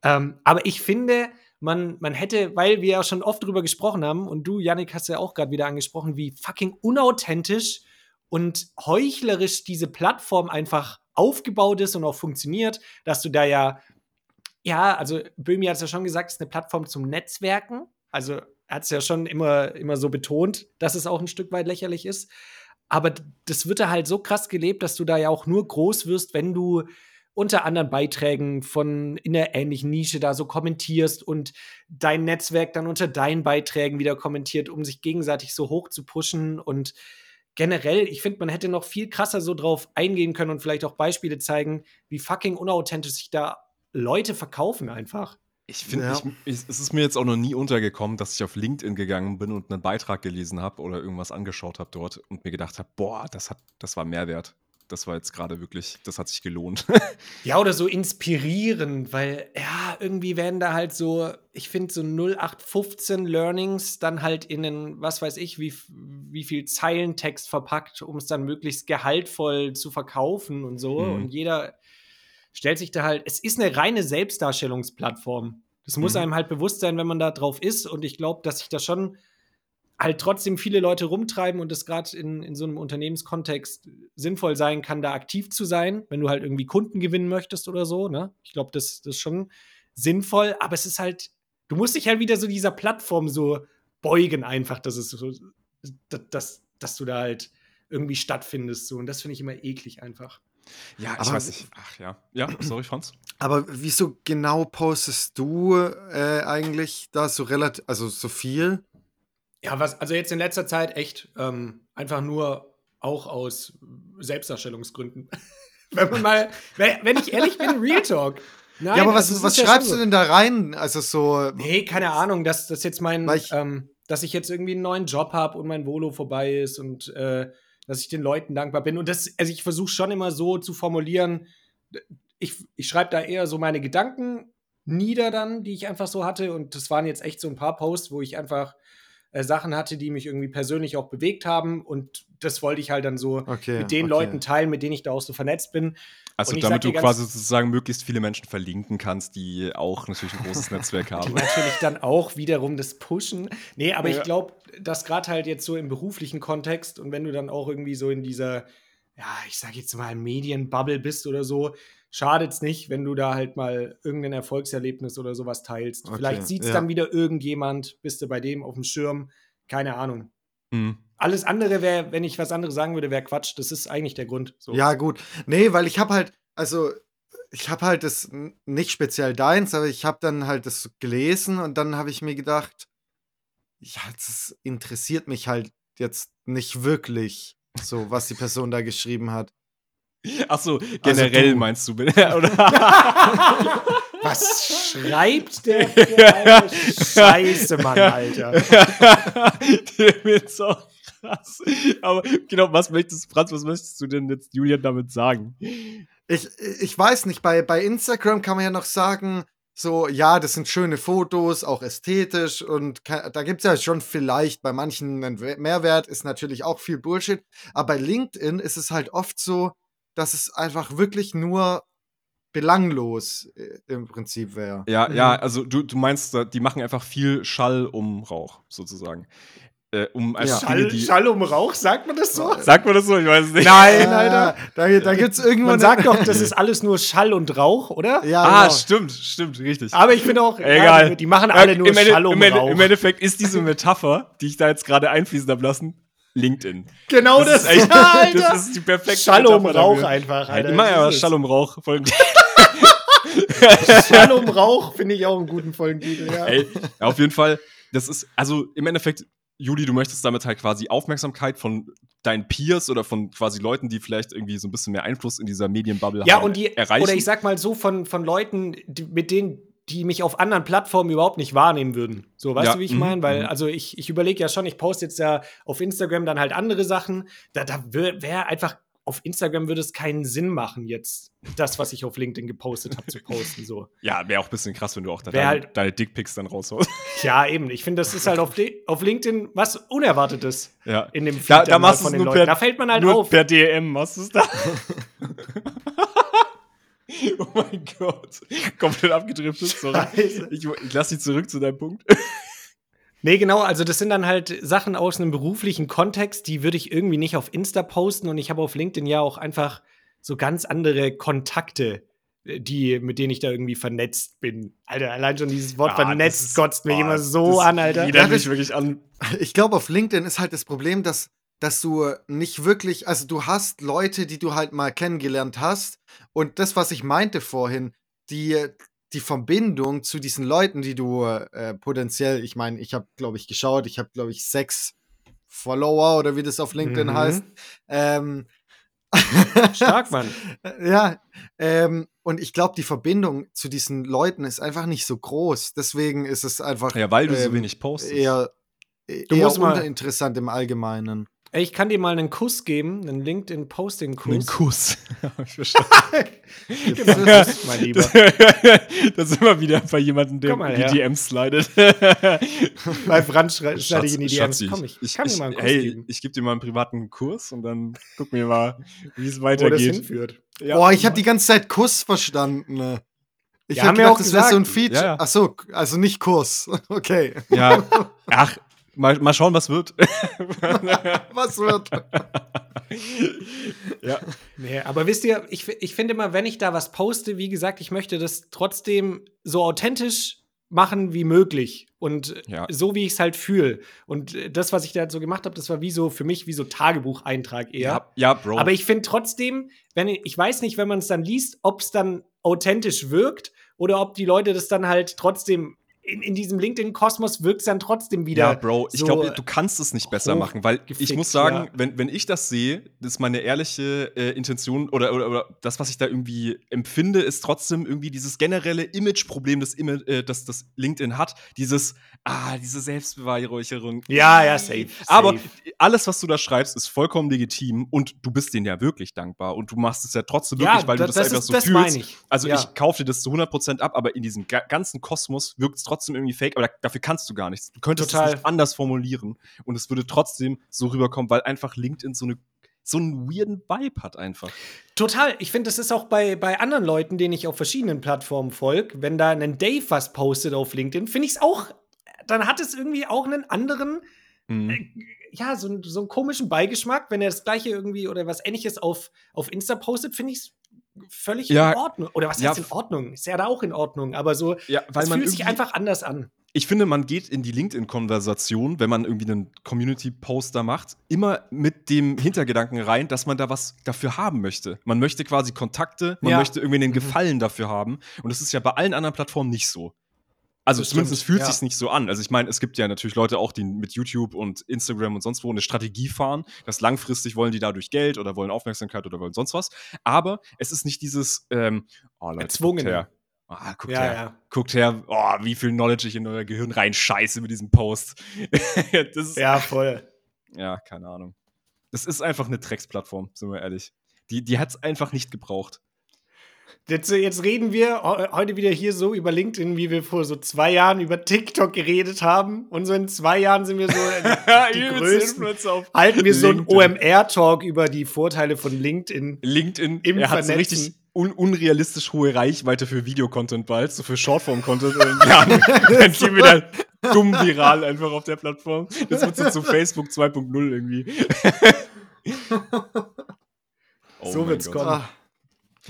Ähm, aber ich finde, man, man hätte, weil wir ja schon oft drüber gesprochen haben und du, Yannick, hast ja auch gerade wieder angesprochen, wie fucking unauthentisch und heuchlerisch diese Plattform einfach aufgebaut ist und auch funktioniert, dass du da ja, ja, also Böhmi hat es ja schon gesagt, es ist eine Plattform zum Netzwerken. Also hat es ja schon immer, immer so betont, dass es auch ein Stück weit lächerlich ist. Aber das wird da halt so krass gelebt, dass du da ja auch nur groß wirst, wenn du unter anderen Beiträgen von in der ähnlichen Nische da so kommentierst und dein Netzwerk dann unter deinen Beiträgen wieder kommentiert, um sich gegenseitig so hoch zu pushen und generell, ich finde, man hätte noch viel krasser so drauf eingehen können und vielleicht auch Beispiele zeigen, wie fucking unauthentisch sich da Leute verkaufen einfach. Ich finde, Ja. es ist mir jetzt auch noch nie untergekommen, dass ich auf LinkedIn gegangen bin und einen Beitrag gelesen habe oder irgendwas angeschaut habe dort und mir gedacht habe, boah, das hat, das war Mehrwert. Das war jetzt gerade wirklich, das hat sich gelohnt. Ja, oder so inspirierend, weil ja, irgendwie werden da halt so, ich finde so 0815 Learnings dann halt in einen, was weiß ich, wie, wie viel Zeilentext verpackt, um es dann möglichst gehaltvoll zu verkaufen und so. Mhm. Und jeder stellt sich da halt, es ist eine reine Selbstdarstellungsplattform. Das muss Mhm. einem halt bewusst sein, wenn man da drauf ist. Und ich glaube, dass sich da schon halt trotzdem viele Leute rumtreiben und es gerade in, in so einem Unternehmenskontext sinnvoll sein kann, da aktiv zu sein, wenn du halt irgendwie Kunden gewinnen möchtest oder so. Ne? Ich glaube, das, das ist schon sinnvoll, aber es ist halt, du musst dich halt wieder so dieser Plattform so beugen, einfach, dass es so, dass, dass, dass du da halt irgendwie stattfindest. So. Und das finde ich immer eklig einfach. Ja, ich Aber- weiß nicht. Ach ja. Ja, sorry, Franz. Aber wieso genau postest du äh, eigentlich da so relativ, also so viel? Ja, was, also jetzt in letzter Zeit echt ähm, einfach nur auch aus Selbstdarstellungsgründen. wenn man mal, wenn, ich ehrlich bin, Real Talk. Nein, ja, aber was, also was ja schreibst du denn da rein? Also so. Nee, keine Ahnung, dass das jetzt mein, ich- ähm, dass ich jetzt irgendwie einen neuen Job habe und mein Volo vorbei ist und äh, dass ich den Leuten dankbar bin. Und das, also ich versuche schon immer so zu formulieren, ich, ich schreibe da eher so meine Gedanken nieder dann, die ich einfach so hatte. Und das waren jetzt echt so ein paar Posts, wo ich einfach äh, Sachen hatte, die mich irgendwie persönlich auch bewegt haben. Und das wollte ich halt dann so Okay, mit den okay. Leuten teilen, mit denen ich da auch so vernetzt bin. Also damit du quasi sozusagen möglichst viele Menschen verlinken kannst, die auch natürlich ein großes Netzwerk Die haben. natürlich dann auch wiederum das Pushen. Nee, aber Ja. ich glaube, dass gerade halt jetzt so im beruflichen Kontext und wenn du dann auch irgendwie so in dieser, ja, ich sag jetzt mal, Medienbubble bist oder so, schadet's nicht, wenn du da halt mal irgendein Erfolgserlebnis oder sowas teilst. Okay, Vielleicht sieht's ja. dann wieder irgendjemand, bist du bei dem auf dem Schirm, keine Ahnung. Hm. Alles andere wäre, wenn ich was anderes sagen würde, wäre Quatsch. Das ist eigentlich der Grund. So. Ja, gut. Nee, weil ich habe halt, also ich habe halt das nicht speziell deins, aber ich habe dann halt das gelesen und dann habe ich mir gedacht, ja, das interessiert mich halt jetzt nicht wirklich, so was die Person da geschrieben hat. Ach so, generell du. meinst du, oder? Was schreibt der für eine Scheiße, Mann, Alter? Der wird so krass. Aber genau, was möchtest, Franz, was möchtest du denn jetzt Julian damit sagen? Ich, ich weiß nicht, bei, bei Instagram kann man ja noch sagen, so, ja, das sind schöne Fotos, auch ästhetisch und da gibt es ja schon vielleicht bei manchen einen We- Mehrwert, ist natürlich auch viel Bullshit, aber bei LinkedIn ist es halt oft so, dass es einfach wirklich nur belanglos äh, im Prinzip wäre. Ja, Mhm. ja, also du, du meinst, die machen einfach viel Schall um Rauch, sozusagen. Äh, um Ja. Dinge, Schall, die. Schall um Rauch, sagt man das so? Sagt man das so? Ich weiß es nicht. Nein, Alter. Da, da gibt es irgendwo Man eine- sagt doch, das ist alles nur Schall und Rauch, oder? Ja, ah, genau. stimmt, stimmt, richtig. Aber ich finde auch, Egal. Ja, die, machen alle Äh, nur im, Ende, Schall um im, Ende, Rauch. Im Endeffekt ist diese Metapher, die ich da jetzt gerade einfließen habe lassen, LinkedIn. genau das, ist echt, Alter. das ist die perfekte Schall um Metapher Rauch dafür. einfach, Alter. Immer ja, Das Schall um Rauch. Voll. Schall um Rauch finde ich auch einen guten Folgentitel, ja. Ey, auf jeden Fall, das ist, also im Endeffekt, Juli, du möchtest damit halt quasi Aufmerksamkeit von deinen Peers oder von quasi Leuten, die vielleicht irgendwie so ein bisschen mehr Einfluss in dieser Medienbubble Ja, haben, und die, erreichen. oder ich sag mal so, von, von Leuten, die, mit denen, die mich auf anderen Plattformen überhaupt nicht wahrnehmen würden. So, weißt Ja, du, wie ich mhm, meine? Weil, mhm. also ich, ich überlege ja schon, ich poste jetzt ja auf Instagram dann halt andere Sachen. Da, da wäre einfach, auf Instagram würde es keinen Sinn machen, jetzt das, was ich auf LinkedIn gepostet habe, zu posten. So. ja, wäre auch ein bisschen krass, wenn du auch da deine, halt- deine Dickpics dann raushaust. Ja, eben. Ich finde, das ist halt auf, auf LinkedIn was Unerwartetes ja. in dem Feed Da, da machst von den Leuten. per, Da fällt man halt nur auf. per DM, machst du es da. oh mein Gott. Komplett abgedriftet, sorry. Scheiße. Ich, ich lass dich zurück zu deinem Punkt. Nee, genau, also das sind dann halt Sachen aus einem beruflichen Kontext, die würde ich irgendwie nicht auf Insta posten und ich habe auf LinkedIn ja auch einfach so ganz andere Kontakte, äh, die, mit denen ich da irgendwie vernetzt bin. Alter, allein schon dieses Wort Ah, das vernetzt ist- kotzt mich ah, immer so das an, Alter. Ja, mich wirklich an. Ich glaube, auf LinkedIn ist halt das Problem, dass, dass du nicht wirklich, also du hast Leute, die du halt mal kennengelernt hast. Und das, was ich meinte vorhin, die, die Verbindung zu diesen Leuten, die du äh, potenziell, ich meine, ich habe, glaube ich, geschaut, ich habe, glaube ich, sechs Follower oder wie das auf LinkedIn Mhm. heißt. Ähm, Stark, Mann. ja, ähm, und ich glaube, die Verbindung zu diesen Leuten ist einfach nicht so groß. Deswegen ist es einfach Ja, weil du so ähm, wenig postest. eher, Du eher musst mal- uninteressant im Allgemeinen. Ey, ich kann dir mal einen Kuss geben, einen LinkedIn-Posting-Kuss. Einen Kuss. Hab ich verstanden. Genau, Kuss, mein Lieber. das ist immer wieder bei jemandem, der in die her. DMs slidet. Bei Franz schneide ich in die DMs. Schatzi, Komm, ich, ich, kann ich, dir mal einen Kuss hey, geben. ich gebe dir mal einen privaten Kurs und dann gucken wir mal, wie es Wo das weitergeht. hinführt. Ja. Boah, ich habe die ganze Zeit Kuss verstanden. ne? Ich Ja, hab haben wir gedacht, auch das wäre so ein gesagt. Feature. Ja, ja. Ach so, also nicht Kurs. Okay. Ja, ach, mal, mal schauen, was wird. Was wird? ja. Nee, aber wisst ihr, ich, ich finde immer, wenn ich da was poste, wie gesagt, ich möchte das trotzdem so authentisch machen wie möglich und Ja. so wie ich es halt fühle. Und das, was ich da halt so gemacht habe, das war wie so für mich wie so Tagebucheintrag eher. ja, ja, Bro. Aber ich finde trotzdem, wenn ich, ich weiß nicht, wenn man es dann liest, ob es dann authentisch wirkt oder ob die Leute das dann halt trotzdem in, in diesem LinkedIn-Kosmos wirkt es dann trotzdem wieder. Ja, Bro, ich so glaube, du kannst es nicht besser hoch machen, weil ich gefickt, muss sagen, ja. wenn, wenn ich das sehe, das ist meine ehrliche äh, Intention oder, oder, oder das, was ich da irgendwie empfinde, ist trotzdem irgendwie dieses generelle Image-Problem, das, äh, das, das LinkedIn hat. Dieses, ah, diese Selbstbeweihräucherung. Ja, ja, safe. Aber safe. alles, was du da schreibst, ist vollkommen legitim und du bist denen ja wirklich dankbar und du machst es ja trotzdem wirklich, weil du da- das, einfach ist, so das fühlst. meine ich. Also ja. ich kaufe dir das zu 100% ab, aber in diesem ga ganzen Kosmos wirkt es trotzdem irgendwie fake, aber da, dafür kannst du gar nichts. Du könntest Total. es nicht anders formulieren und es würde trotzdem so rüberkommen, weil einfach LinkedIn so eine so einen weirden Vibe hat einfach. Total. Ich finde, das ist auch bei, bei anderen Leuten, denen ich auf verschiedenen Plattformen folge, wenn da ein Dave was postet auf LinkedIn, finde ich es auch, dann hat es irgendwie auch einen anderen, Mhm. äh, ja, so, einen- so einen komischen Beigeschmack. Wenn er das gleiche irgendwie oder was ähnliches auf, auf Insta postet, finde ich es völlig Ja. in Ordnung. Oder was Ja. heißt in Ordnung? Ist ja da auch in Ordnung, aber so, Ja, weil es man fühlt sich einfach anders an. ich finde, man geht in die LinkedIn-Konversation, wenn man irgendwie einen Community-Poster macht, immer mit dem Hintergedanken rein, dass man da was dafür haben möchte. Man möchte quasi Kontakte, man Ja. möchte irgendwie einen Mhm. Gefallen dafür haben. Und das ist ja bei allen anderen Plattformen nicht so. Also Das zumindest stimmt, fühlt ja. sich's nicht so an. Also ich meine, es gibt ja natürlich Leute auch, die mit YouTube und Instagram und sonst wo eine Strategie fahren, dass langfristig wollen die dadurch Geld oder wollen Aufmerksamkeit oder wollen sonst was. Aber es ist nicht dieses ähm, oh, Leute, Erzwungene. Guckt her. Ah, guckt Ja, her ja. guckt her, oh, wie viel Knowledge ich in euer Gehirn reinscheiße mit diesem Post. ist, ja. Ja, voll. keine Ahnung. Das ist einfach eine Drecksplattform, sind wir ehrlich. Die, die hat es einfach nicht gebraucht. Jetzt, jetzt reden wir heu- heute wieder hier so über LinkedIn, wie wir vor so zwei Jahren über TikTok geredet haben. Und so in zwei Jahren sind wir so die, die größten. Halten wir so einen LinkedIn. OMR-Talk über die Vorteile von LinkedIn. LinkedIn, Im er hat so richtig un unrealistisch hohe Reichweite für Videocontent bald, so für Shortform-Content. Ja, dann gehen wir dann dumm viral einfach auf der Plattform. Das wird so zu Facebook 2.0 irgendwie. Oh So wird's Gott. kommen. Ah,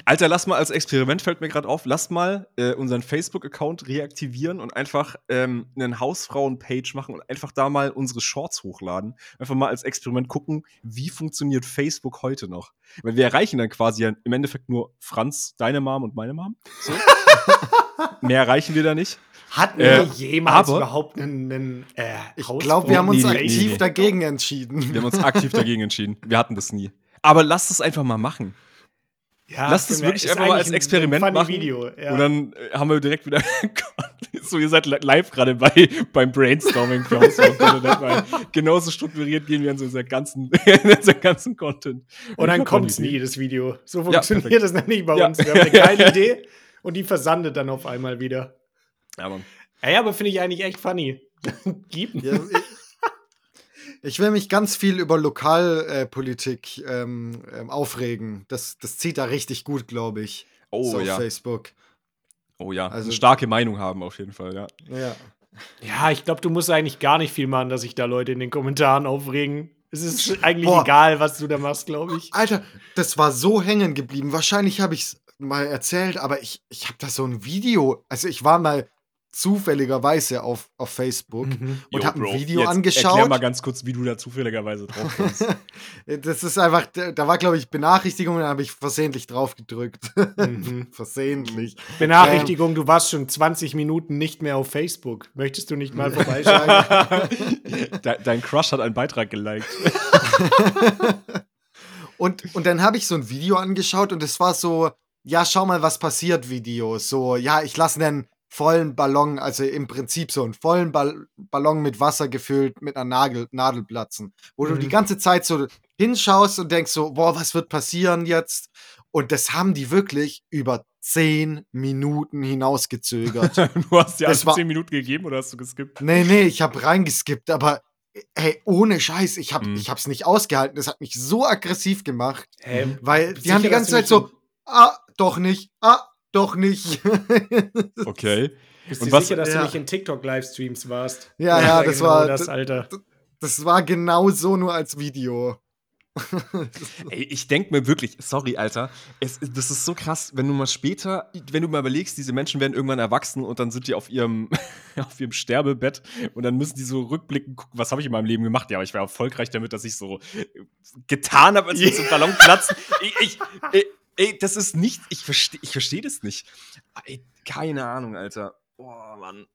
Alter, lass mal als Experiment, fällt mir gerade auf, lass mal äh, unseren Facebook-Account reaktivieren und einfach ähm, einen Hausfrauen-Page machen und einfach da mal unsere Shorts hochladen. Einfach mal als Experiment gucken, wie funktioniert Facebook heute noch. Weil wir erreichen dann quasi ja im Endeffekt nur Franz, deine Mom und meine Mom. So. Mehr erreichen wir da nicht. Hatten Äh, wir jemals aber- überhaupt einen, einen äh, ich glaube, wir haben uns Nee, nee, aktiv nee, nee. dagegen entschieden. Wir haben uns aktiv dagegen entschieden. Wir hatten das nie. Aber lasst es einfach mal machen. Ja, Lasst es wirklich einfach mal als ein Experiment funny machen. Video, ja. Und dann äh, haben wir direkt wieder. so, ihr seid li- live gerade bei, beim Brainstorming Genauso strukturiert gehen wir in so unser ganzen, unser ganzen Content. Und dann kommt es nie, das Video. So Ja, funktioniert perfekt. das nämlich bei Ja. uns. Wir haben eine geile Idee und die versandet dann auf einmal wieder. Aber Ja, ja, aber finde ich eigentlich echt funny. Gib Ja, ich, will mich ganz viel über Lokalpolitik ähm, ähm, aufregen. Das, das zieht da richtig gut, glaube ich. oh so auf ja. Facebook. Oh ja. Also- eine starke Meinung haben auf jeden Fall, ja. Ja. Ja, ich glaube, du musst eigentlich gar nicht viel machen, dass sich da Leute in den Kommentaren aufregen. Es ist eigentlich Boah. egal, was du da machst, glaube ich. Alter, das war so hängen geblieben. Wahrscheinlich habe ich es mal erzählt, aber ich, ich habe da so ein Video. Also ich war mal zufälligerweise auf, auf Facebook und Yo, habe ein Video jetzt angeschaut. Erklär mal ganz kurz, wie du da zufälligerweise drauf kommst. Das ist einfach, da war, glaube ich, Benachrichtigung, da habe ich versehentlich drauf gedrückt. Mhm. versehentlich. Benachrichtigung, du warst schon 20 Minuten nicht mehr auf Facebook. Möchtest du nicht mal vorbeischauen? De dein Crush hat einen Beitrag geliked. Und, und dann habe ich so ein Video angeschaut und es war so, ja, schau mal, was passiert, Video. So, ja, ich lasse einen vollen Ballon, also im Prinzip so einen vollen Ball Ballon mit Wasser gefüllt, mit einer Nagel Nadel platzen. Wo du Mhm. die ganze Zeit so hinschaust und denkst so, boah, was wird passieren jetzt? Und das haben die wirklich über zehn Minuten hinausgezögert. du hast Das also 10 Minuten gegeben oder hast du geskippt? Nee, nee, ich habe reingeskippt, aber hey, ohne Scheiß, ich habe Mhm. ich hab's nicht ausgehalten. Das hat mich so aggressiv gemacht, Hä? weil die haben die ganze Zeit du so, ah, doch nicht, ah, doch nicht. Okay. Bist Und du was- sicher, dass ja. du nicht in TikTok-Livestreams warst? Ja, ja, das war- das, Alter. das war genau so nur als Video. Ey, ich denke mir wirklich, sorry, Alter, es, das ist so krass, wenn du mal später, wenn du mal überlegst, diese Menschen werden irgendwann erwachsen und dann sind die auf ihrem, auf ihrem Sterbebett und dann müssen die so rückblicken, gucken, was habe ich in meinem Leben gemacht? Ja, aber ich war erfolgreich damit, dass ich so äh, getan habe, als so ein Ballon platzen. Ich, ich, ey, ey, das ist nicht, ich verstehe ich versteh das nicht. Ey, keine Ahnung, Alter. Boah, Mann.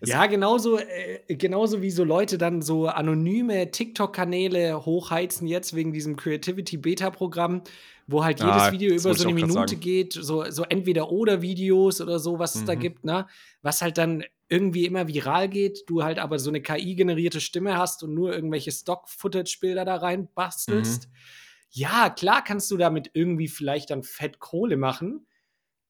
Es- Ja, genauso, äh, genauso wie so Leute dann so anonyme TikTok-Kanäle hochheizen jetzt wegen diesem Creativity-Beta-Programm, wo halt jedes Ah, Video das über so eine Minute geht, so, so Entweder-Oder-Videos oder so, was es da Mhm. gibt, ne? Was halt dann irgendwie immer viral geht, du halt aber so eine KI-generierte Stimme hast und nur irgendwelche Stock-Footage-Bilder da rein bastelst. Mhm. Ja, klar kannst du damit irgendwie vielleicht dann fett Kohle machen,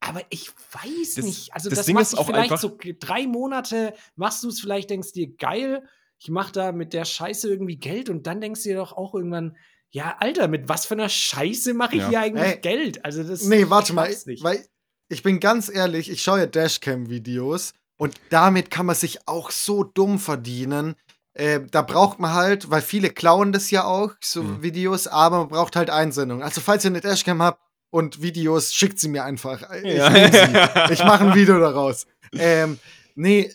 Aber ich weiß Das- nicht. Also das das, Ding macht ist auch vielleicht so drei Monate, machst du es vielleicht, denkst dir, geil, ich mach da mit der Scheiße irgendwie Geld und dann denkst du dir doch auch irgendwann, ja, Alter, mit was für einer Scheiße mache ich Ja. hier eigentlich Ey, Geld? Also das Nee, warte ich mal, weiß nicht. weil ich bin ganz ehrlich, ich schaue ja Dashcam-Videos und damit kann man sich auch so dumm verdienen. Äh, da braucht man halt, weil viele klauen das ja auch, so Mhm. Videos, aber man braucht halt Einsendungen. Also falls ihr eine Dashcam habt und Videos, schickt sie mir einfach. Ich, Ja. ich mache ein Video daraus. Ähm, nee,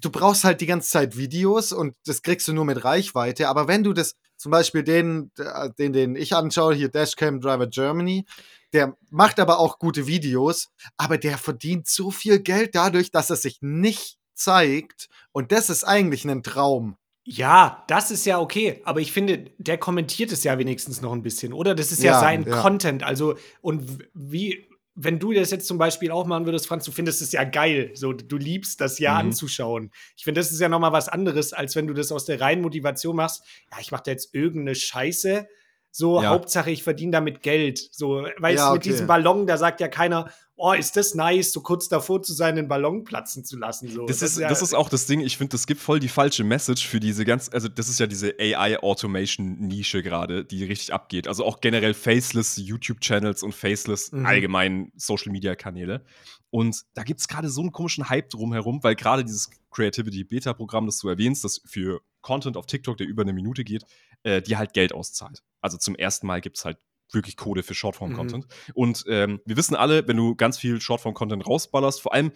du brauchst halt die ganze Zeit Videos und das kriegst du nur mit Reichweite. Aber wenn du das, zum Beispiel den, äh, den, den ich anschaue, hier Dashcam Driver Germany, der macht aber auch gute Videos, aber der verdient so viel Geld dadurch, dass er sich nicht zeigt. Und das ist eigentlich ein Traum. Ja, das ist ja okay, aber ich finde, der kommentiert es ja wenigstens noch ein bisschen, oder? Das ist ja, Ja, sein ja. Content. Also, und wie, wenn du das jetzt zum Beispiel auch machen würdest, Franz, du findest es ja geil. So, du liebst das ja Mhm. anzuschauen. Ich finde, das ist ja nochmal was anderes, als wenn du das aus der reinen Motivation machst. Ja, ich mache da jetzt irgendeine Scheiße. So, Ja. Hauptsache, ich verdiene damit Geld. So, weißt du, mit okay. diesem Ballon, da sagt ja keiner, oh, ist das nice, so kurz davor zu sein, den Ballon platzen zu lassen. So. Das ist, ja- das ist auch das Ding, ich finde, das gibt voll die falsche Message für diese ganz, also das ist ja diese AI-Automation-Nische gerade, die richtig abgeht. Also auch generell faceless YouTube-Channels und faceless Mhm. allgemein Social-Media-Kanäle. Und da gibt es gerade so einen komischen Hype drumherum, weil gerade dieses Creativity-Beta-Programm, das du erwähnst, das für Content auf TikTok, der über eine Minute geht, äh, dir halt Geld auszahlt. Also zum ersten Mal gibt es halt wirklich Code für Shortform-Content. Und ähm, wir wissen alle, wenn du ganz viel Shortform-Content rausballerst, vor allem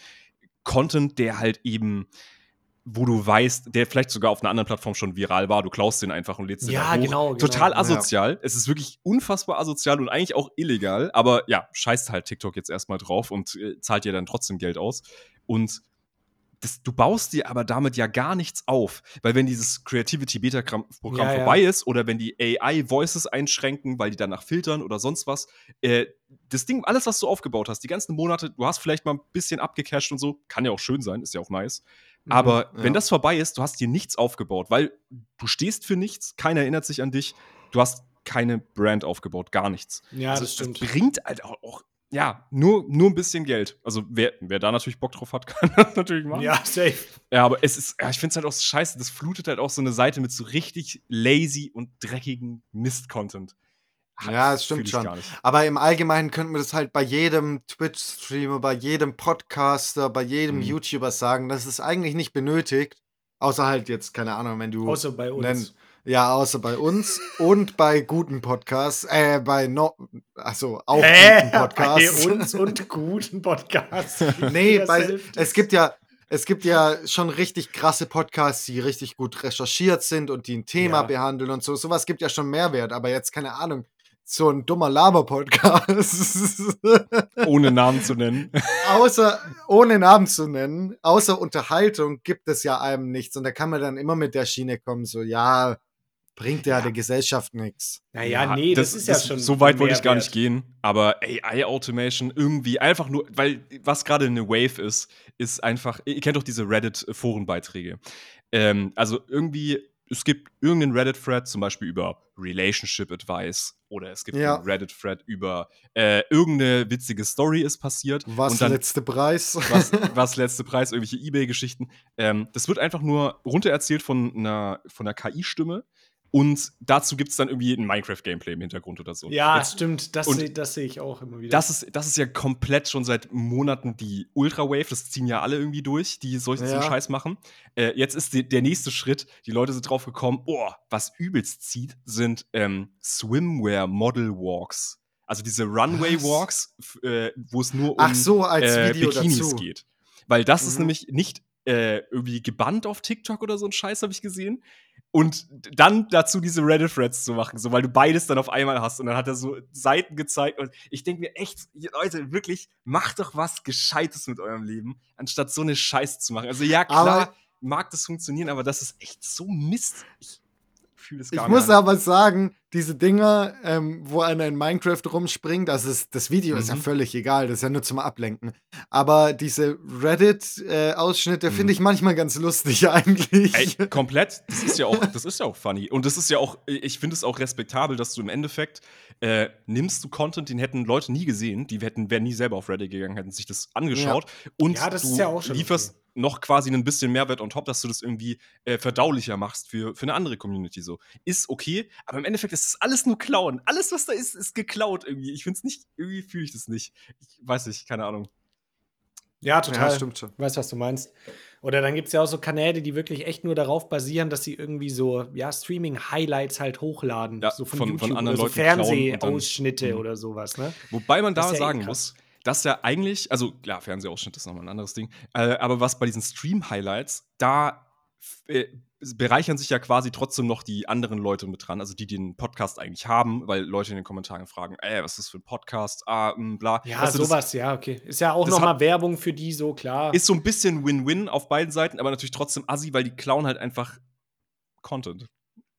Content, der halt eben, wo du weißt, der vielleicht sogar auf einer anderen Plattform schon viral war, du klaust den einfach und lädst den Ja, hoch. genau, genau. Total Ja. asozial. Es ist wirklich unfassbar asozial und eigentlich auch illegal, aber ja, scheißt halt TikTok jetzt erstmal drauf und äh, zahlt dir dann trotzdem Geld aus. Und das, du baust dir aber damit ja gar nichts auf, weil wenn dieses Creativity-Beta-Programm Ja, ja. vorbei ist oder wenn die AI-Voices einschränken, weil die danach filtern oder sonst was, äh, das Ding, alles, was du aufgebaut hast, die ganzen Monate, du hast vielleicht mal ein bisschen abgecasht und so, kann ja auch schön sein, ist ja auch nice. Mhm. Aber ja. wenn das vorbei ist, du hast dir nichts aufgebaut, weil du stehst für nichts, keiner erinnert sich an dich, du hast keine Brand aufgebaut, gar nichts. Ja, also das stimmt. bringt halt auch, auch ja, nur, nur ein bisschen Geld. Also wer, wer da natürlich Bock drauf hat, kann das natürlich machen. Ja, safe. Ja, aber es ist, ja, ich finde es halt auch so scheiße, das flutet halt auch so eine Seite mit so richtig lazy und dreckigen Mist-Content. Ah, Ja, das stimmt schon. Aber im Allgemeinen könnten wir das halt bei jedem Twitch-Streamer, bei jedem Podcaster, bei jedem Mhm. YouTuber sagen, dass es eigentlich nicht benötigt. Außer halt jetzt, keine Ahnung, wenn du. Außer bei uns. Nenn- Ja, außer bei uns und bei guten Podcasts, äh, bei no, achso, auch guten Podcasts. Bei uns und guten Podcasts. Nee, bei, es gibt ja, es gibt ja schon richtig krasse Podcasts, die richtig gut recherchiert sind und die ein Thema Ja. behandeln und so. Sowas gibt ja schon Mehrwert, aber jetzt keine Ahnung. So ein dummer Laber-Podcast. Ohne Namen zu nennen. außer, ohne Namen zu nennen, außer Unterhaltung gibt es ja einem nichts. Und da kann man dann immer mit der Schiene kommen, so, ja, bringt ja, der Gesellschaft nichts. Naja, nee, das, ist ja schon. So weit wollte ich gar nicht gehen. Aber AI-Automation irgendwie einfach nur, weil was gerade eine Wave ist, ist einfach, ihr kennt doch diese Reddit-Forenbeiträge. Ähm, also irgendwie, es gibt irgendeinen Reddit-Thread, zum Beispiel über Relationship Advice oder es gibt Ja. einen Reddit-Thread über äh, irgendeine witzige Story ist passiert. Was und dann letzte Preis? was, was letzte Preis, irgendwelche Ebay-Geschichten. Ähm, das wird einfach nur runtererzählt von einer, von einer KI-Stimme. Und dazu gibt es dann irgendwie ein Minecraft-Gameplay im Hintergrund oder so. Ja, Jetzt, stimmt. Das sehe seh ich auch immer wieder. das, ist, das ist ja komplett schon seit Monaten die Ultra-Wave. Das ziehen ja alle irgendwie durch, die solchen so Ja. Scheiß machen. Äh, jetzt ist die, der nächste Schritt. Die Leute sind drauf gekommen, oh, was übelst zieht, sind ähm, Swimwear-Model-Walks. Also diese Runway-Walks, äh, wo es nur um Ach so, als äh, Video Bikinis dazu. geht. Weil das ist Mhm. nämlich nicht äh, irgendwie gebannt auf TikTok oder so ein Scheiß, habe ich gesehen. Und dann dazu diese Reddit-Threads zu machen, so weil du beides dann auf einmal hast. Und dann hat er so Seiten gezeigt. Und ich denke mir echt, Leute, wirklich, macht doch was Gescheites mit eurem Leben, anstatt so eine Scheiße zu machen. Also ja, klar, Aber- mag das funktionieren, aber das ist echt so Mist. Ich es Ich gar muss nicht. aber sagen, diese Dinger, ähm, wo einer in Minecraft rumspringt, das, ist, das Video ist ja Mhm. völlig egal, das ist ja nur zum Ablenken. Aber diese Reddit-Ausschnitte Mhm. finde ich manchmal ganz lustig eigentlich. Ey, komplett. Das ist ja auch, das ist ja auch funny. Und das ist ja auch, ich finde es auch respektabel, dass du im Endeffekt äh, nimmst du Content, den hätten Leute nie gesehen, die hätten, wären nie selber auf Reddit gegangen, hätten sich das angeschaut. Und Ja, das du ist ja auch schon lieferst noch quasi ein bisschen Mehrwert on top, dass du das irgendwie äh, verdaulicher machst für, für eine andere Community. So. Ist okay, aber im Endeffekt ist das alles nur klauen. Alles, was da ist, ist geklaut irgendwie. Ich finde es nicht, irgendwie fühle ich das nicht. Ich weiß nicht, keine Ahnung. Ja, total. Ja, stimmt schon. Ich weiß, was du meinst. Oder dann gibt es ja auch so Kanäle, die wirklich echt nur darauf basieren, dass sie irgendwie so, ja, Streaming-Highlights halt hochladen. Ja, so von, von- YouTube von anderen oder so Leuten Fernsehausschnitte Mhm. oder sowas, ne? Wobei man da ja eh sagen krass. muss, dass ja eigentlich, also klar, Fernsehausschnitt ist nochmal ein anderes Ding, äh, aber was bei diesen Stream-Highlights, da äh, bereichern sich ja quasi trotzdem noch die anderen Leute mit dran, also die, die den Podcast eigentlich haben, weil Leute in den Kommentaren fragen, ey, was ist das für ein Podcast, ah, mh, bla. Ja, Weißt du, das sowas, ja, okay. Ist ja auch nochmal Werbung für die, so klar. Ist so ein bisschen Win-Win auf beiden Seiten, aber natürlich trotzdem assi, weil die klauen halt einfach Content.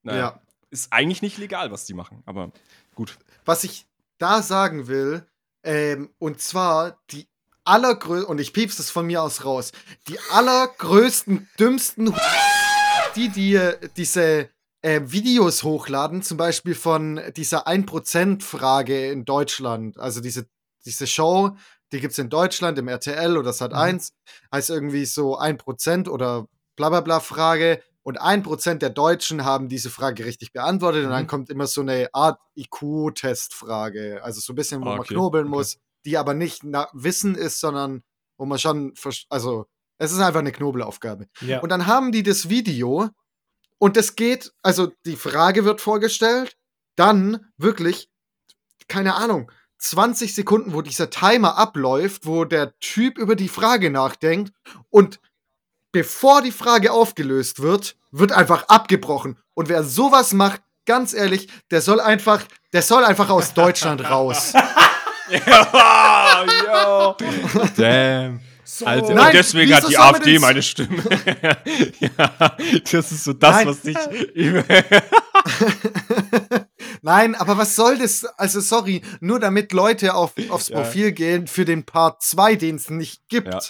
Naja, Ja. Ist eigentlich nicht legal, was die machen, aber gut. Was ich da sagen will, ähm, und zwar die allergrößten, und ich piepse es von mir aus raus, die allergrößten, dümmsten, die, die diese äh, Videos hochladen, zum Beispiel von dieser 1%-Frage in Deutschland, also diese, diese Show, die gibt es in Deutschland im RTL oder Sat 1, heißt irgendwie so 1% oder bla bla bla Frage. Und 1% der Deutschen haben diese Frage richtig beantwortet. Und dann Mhm. kommt immer so eine Art IQ-Testfrage. Also so ein bisschen, wo Ah, man okay, knobeln okay. muss, die aber nicht Wissen ist, sondern wo man schon, also es ist einfach eine Knobelaufgabe. ja. Und dann haben die das Video und das geht, also die Frage wird vorgestellt, dann wirklich, keine Ahnung, 20 Sekunden, wo dieser Timer abläuft, wo der Typ über die Frage nachdenkt und bevor die Frage aufgelöst wird, wird einfach abgebrochen. Und wer sowas macht, ganz ehrlich, der soll einfach, der soll einfach aus Deutschland raus. Ja, yo. Damn. So. Alter, Nein, und deswegen hat die AfD meine Stimme. ja, das ist so das, Nein. was dich. Nein, aber was soll das? Also, sorry, nur damit Leute auf, aufs Ja. Profil gehen für den Part 2, den es nicht gibt. Ja.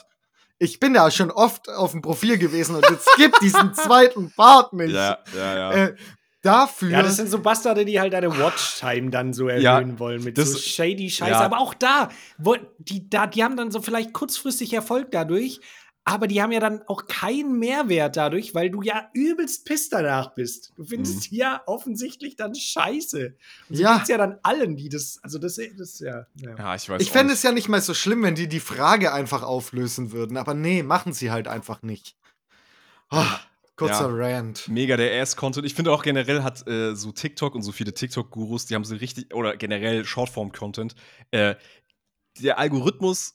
Ich bin da schon oft auf dem Profil gewesen und es gibt diesen zweiten Part nicht. ja, ja, ja. Äh, dafür. Ja, das sind so Bastarde, die halt deine Watchtime dann so erhöhen Ja, wollen mit das- so shady Scheiße. ja. Aber auch da, wo, die, da, die haben dann so vielleicht kurzfristig Erfolg dadurch, aber die haben ja dann auch keinen Mehrwert dadurch, weil du ja übelst piss danach bist. Du findest Mhm. ja offensichtlich dann Scheiße. Und so Ja. geht's ja dann allen, die das, also das, das ja. ja. ja, ich weiß ich fände es ja nicht mal so schlimm, wenn die die Frage einfach auflösen würden. Aber nee, machen sie halt einfach nicht. Ah, kurzer Rant. Mega der Ass-Content. Ich finde auch generell hat äh, so TikTok und so viele TikTok-Gurus, die haben so richtig, oder generell Shortform-Content, äh, der Algorithmus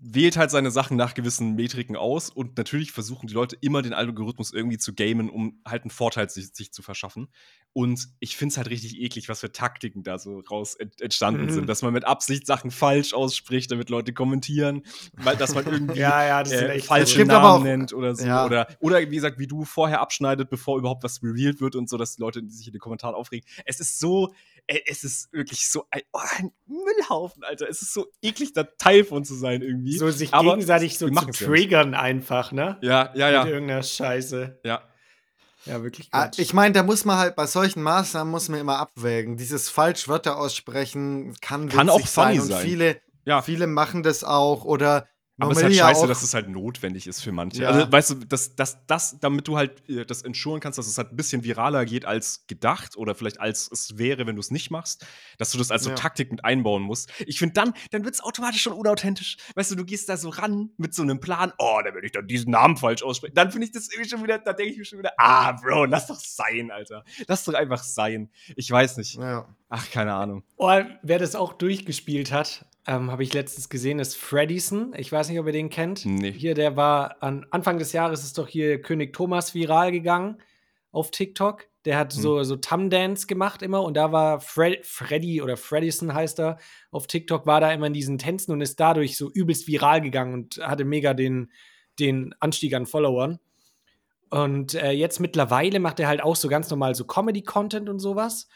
wählt halt seine Sachen nach gewissen Metriken aus und natürlich versuchen die Leute immer den Algorithmus irgendwie zu gamen, um halt einen Vorteil sich, sich zu verschaffen. Und ich finde es halt richtig eklig, was für Taktiken da so raus ent entstanden Mhm. sind, dass man mit Absicht Sachen falsch ausspricht, damit Leute kommentieren, weil dass man irgendwie Ja, ja, äh, falsche Namen nennt oder so. ja. Oder, oder wie gesagt, wie du vorher abschneidet, bevor überhaupt was revealed wird und so, dass die Leute sich in den Kommentaren aufregen. Es ist so, äh, es ist wirklich so ein, oh, ein Müllhaufen, Alter. Es ist so eklig, da Teil von zu sein irgendwie. So sich Aber gegenseitig so zu machen's ja triggern einfach, ne? ja, ja, Mit ja. irgendeiner Scheiße. ja. Ja, wirklich Ah, Quatsch. Ich meine, da muss man halt bei solchen Maßnahmen muss man immer abwägen. Dieses Falschwörter aussprechen kann, Kann auch funny sein. Und sein. viele, Ja. viele machen das auch. Oder Aber es ist halt scheiße, dass es halt notwendig ist für manche. Ja. Also, weißt du, dass das, das, damit du halt äh, das ensuren kannst, dass es halt ein bisschen viraler geht als gedacht oder vielleicht als es wäre, wenn du es nicht machst, dass du das als so Ja. Taktik mit einbauen musst. Ich finde dann, dann wird es automatisch schon unauthentisch. Weißt du, du gehst da so ran mit so einem Plan, oh, dann würde ich dann diesen Namen falsch aussprechen. Dann finde ich das irgendwie schon wieder, da denke ich mir schon wieder, ah, Bro, lass doch sein, Alter. Lass doch einfach sein. Ich weiß nicht. ja. Ach, keine Ahnung. Oh, wer das auch durchgespielt hat, ähm, habe ich letztens gesehen, ist Freddyson. Ich weiß nicht, ob ihr den kennt. Nee. Hier, der war an Anfang des Jahres ist doch hier König Thomas viral gegangen auf TikTok. Der hat Hm. so, so Tum-Dance gemacht immer und da war Fred, Freddy oder Freddyson heißt er auf TikTok, war da immer in diesen Tänzen und ist dadurch so übelst viral gegangen und hatte mega den, den Anstieg an Followern. Und äh, jetzt mittlerweile macht er halt auch so ganz normal so Comedy-Content und sowas.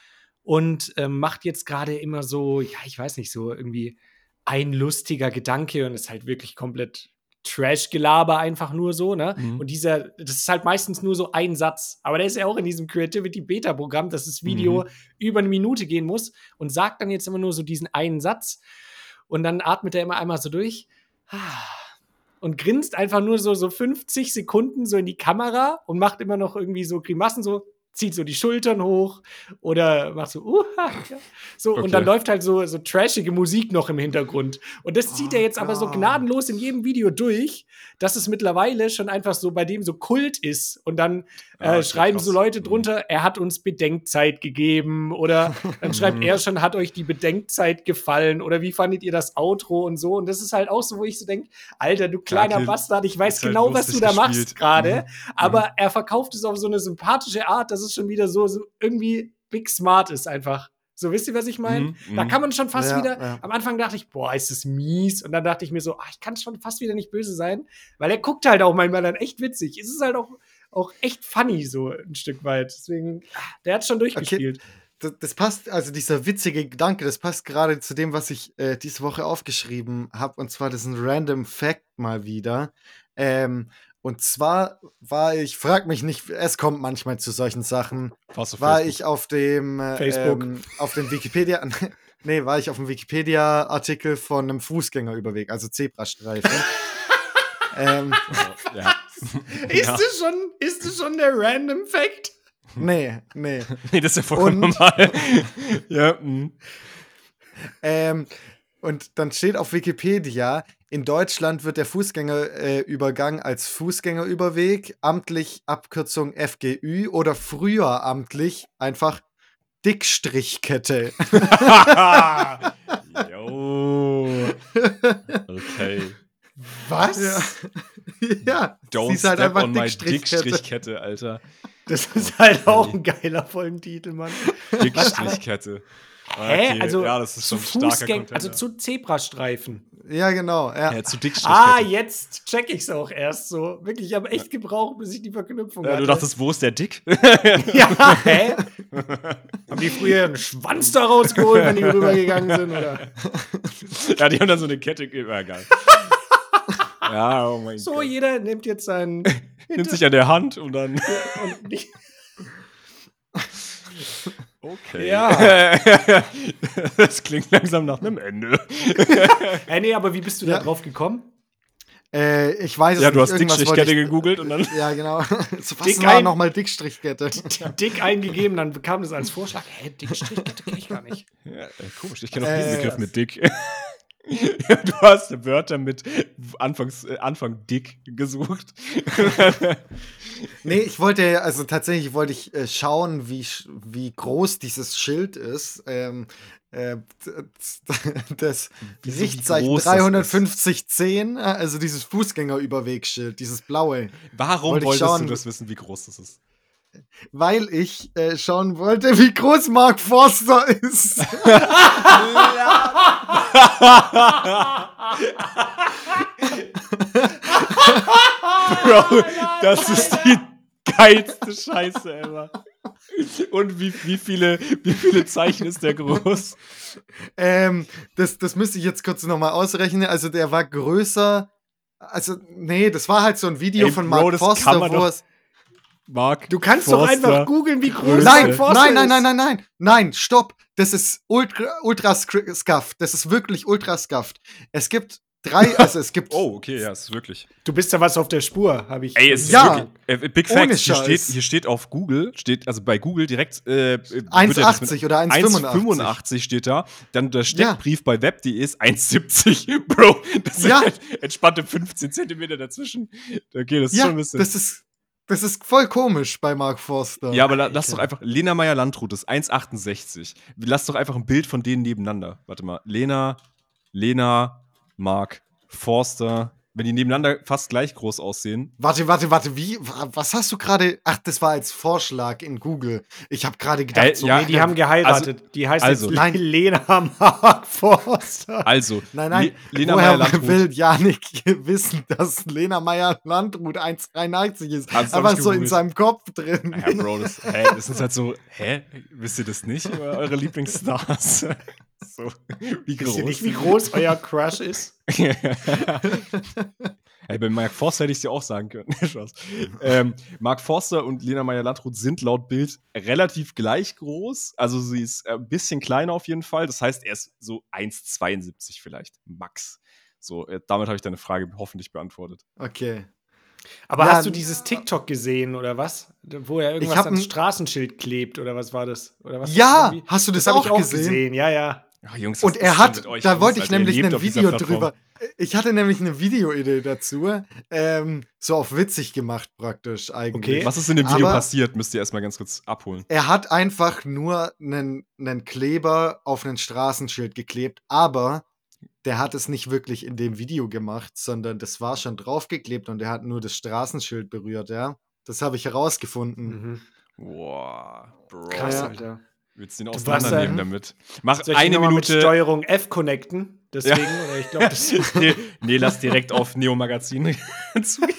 Und ähm, macht jetzt gerade immer so, ja, ich weiß nicht, so irgendwie ein lustiger Gedanke und ist halt wirklich komplett Trash-Gelaber einfach nur so, ne? Mhm. Und dieser, das ist halt meistens nur so ein Satz. Aber der ist ja auch in diesem Creativity-Beta-Programm, dass das Video Mhm. über eine Minute gehen muss und sagt dann jetzt immer nur so diesen einen Satz. Und dann atmet er immer einmal so durch und grinst einfach nur so, so 50 Sekunden so in die Kamera und macht immer noch irgendwie so Grimassen, so zieht so die Schultern hoch oder macht so, uh, so Okay. und dann läuft halt so, so trashige Musik noch im Hintergrund. Und das zieht Oh er jetzt aber so Gott. gnadenlos in jedem Video durch, dass es mittlerweile schon einfach so bei dem so Kult ist. Und dann Ah, äh, okay, schreiben so Leute Mhm. drunter, er hat uns Bedenkzeit gegeben oder dann schreibt Mhm. er schon, hat euch die Bedenkzeit gefallen oder wie fandet ihr das Outro und so. Und das ist halt auch so, wo ich so denke, Alter, du kleiner Bastard, ich weiß halt genau, was du da machst gespielt. gerade, Mhm. aber er verkauft es auf so eine sympathische Art, dass es schon wieder so, so irgendwie big smart ist einfach. So, wisst ihr, was ich meine? Mhm, Da mhm. kann man schon fast Ja, wieder. ja. Am Anfang dachte ich, boah, ist das mies. Und dann dachte ich mir so, ach, ich kann schon fast wieder nicht böse sein, weil er guckt halt auch manchmal dann echt witzig. Es ist halt auch, auch echt funny, so ein Stück weit. Deswegen, der hat schon durchgespielt. Das, das passt, also dieser witzige Gedanke, das passt gerade zu dem, was ich äh, diese Woche aufgeschrieben habe. Und zwar, das ist ein random Fact mal wieder. Ähm, und zwar war ich, frag mich nicht, es kommt manchmal zu solchen Sachen, Warst du war Facebook? ich auf dem äh, Facebook. Ähm, auf dem Wikipedia nee, war ich auf dem Wikipedia Artikel von einem Fußgängerüberweg, also Zebrastreifen. ähm, ja. Ist, ja. das schon, ist das schon der Random Fact? nee, nee. Nee, das ist ja vollkommen Und- normal. ja, mhm. Ähm, und dann steht auf Wikipedia, in Deutschland wird der Fußgängerübergang äh, als Fußgängerüberweg, amtlich Abkürzung FGÜ oder früher amtlich einfach Dickstrichkette. Jo. Okay. Was? Ja. ja. Don't sie ist halt step einfach on my Dickstrichkette. Dickstrichkette, Alter. Das ist halt auch ein geiler Folgentitel, Mann. Dickstrichkette. Hä? Okay, Also, ja, das ist zu schon ein also zu Zebrastreifen. Ja, genau. Ja. ja, zu Ah, jetzt check ich's auch erst so. Wirklich, ich habe echt gebraucht, bis ich die Verknüpfung Ja, hatte. du dachtest, wo ist der Dick? ja, hä? Haben die früher einen Schwanz da rausgeholt, wenn die rübergegangen sind? Oder? ja, die haben dann so eine Kette. Ja, geil. ja, oh mein So, Gott. jeder nimmt jetzt seinen. Nimmt sich an der Hand und dann. und Okay. Ja. das klingt langsam nach einem Ende. äh, nee, aber wie bist du Ja. da drauf gekommen? Äh, ich weiß es Ja, nicht. du hast Dickstrichkette ich- gegoogelt und dann. Ja, genau. so, was Dick war ein- nochmal Dickstrichkette? Dick eingegeben, dann bekam das als Vorschlag. Hä, Dickstrichkette kenne ich gar nicht. Ja, äh, komisch, ich kenne auch Äh, diesen Begriff mit dick. du hast Wörter mit Anfangs, äh, Anfang dick gesucht. Nee, ich wollte, also tatsächlich wollte ich äh, schauen, wie, wie groß dieses Schild ist. Ähm, äh, das das 35010, äh, also dieses Fußgängerüberwegschild, dieses blaue. Warum Wollte wolltest schauen- du das wissen, wie groß das ist? Weil ich äh, schauen wollte, wie groß Mark Forster ist. Bro, das ist die geilste Scheiße ever. Und wie, wie, viele, wie viele Zeichen ist der groß? ähm, das, das müsste ich jetzt kurz nochmal ausrechnen. Also der war größer. Also, nee, das war halt so ein Video Ey, von Bro, Mark Forster, man wo es. Mark. Du kannst Forster. doch einfach googeln, wie groß. Nein, Mark Forster nein, nein, ist. nein, nein, nein, nein, stopp. Das ist ultra, ultra scuffed. Das ist wirklich ultra scuffed. Es gibt drei, also es gibt. Oh, okay, ja, es ist wirklich. Du bist da was auf der Spur, habe ich. Ey, es ist Ja. wirklich. Äh, Big Facts. Hier steht, hier steht auf Google, steht, also bei Google direkt. Äh, wird ja das mit- 1,80 oder 1,85. 1,85 steht da. Dann der Steckbrief bei web.de ist 1,70. Bro, das sind Ja. halt entspannte 15 Zentimeter dazwischen. Okay, das ist Ja, schon ein bisschen. das ist, das ist voll komisch bei Mark Forster. ja, aber la, lass doch einfach. Lena Meyer-Landrut ist 1,68. Lass doch einfach ein Bild von denen nebeneinander. Warte mal. Lena, Lena, Mark, Forster. Wenn die nebeneinander fast gleich groß aussehen. Warte, warte, warte, wie? wa- Was hast du gerade? Ach, das war als Vorschlag in Google. Ich habe gerade gedacht, Hä? so, Ja, Nee, die haben geheiratet. die heißt also- jetzt Nein. Lena Mark Forster. Also, Nein, nein. Le Lena Woher Meyer-Landrut. will Janik wissen, dass Lena Meyer-Landrut 1,83 ist? Einfach nicht so in seinem Kopf drin. Ja, Bro, das, hä, das ist halt so, hä? Wisst ihr das nicht eure Lieblingsstars? So, wie groß? Wisst ihr nicht, wie groß euer Crush ist? Ey, bei Mark Forster hätte ich es dir auch sagen können. Ähm, Mark Forster und Lena Meyer-Landrut sind laut Bild relativ gleich groß. Also sie ist ein bisschen kleiner auf jeden Fall. Das heißt, er ist so 1,72 vielleicht, max. So, äh, damit habe ich deine Frage hoffentlich beantwortet. Okay. Aber Ja, hast du dieses TikTok gesehen oder was? Wo er irgendwas ans Straßenschild klebt oder was war das? Oder was Ja, hast du das, hab auch ich auch gesehen? gesehen? Ja, ja. Ach, Jungs, Und er hat, euch da wollte ich Alter? Ihr nämlich ein Video drüber. Ich hatte nämlich eine Videoidee dazu, ähm, so auf witzig gemacht praktisch eigentlich. Okay. Was ist in dem Video Aber- passiert, müsst ihr erstmal ganz kurz abholen. Er hat einfach nur einen, einen Kleber auf ein Straßenschild geklebt, aber der hat es nicht wirklich in dem Video gemacht, sondern das war schon draufgeklebt und er hat nur das Straßenschild berührt, ja. Das habe ich herausgefunden. Mhm. Boah, Bro. Krass, Ja. Alter. Willst du warst auseinandernehmen da- damit? Mach eine Minute mit. Steuerung F connecten? Deswegen, oder ich glaube, das nee, nee, lass direkt auf Neo Magazin zugehen.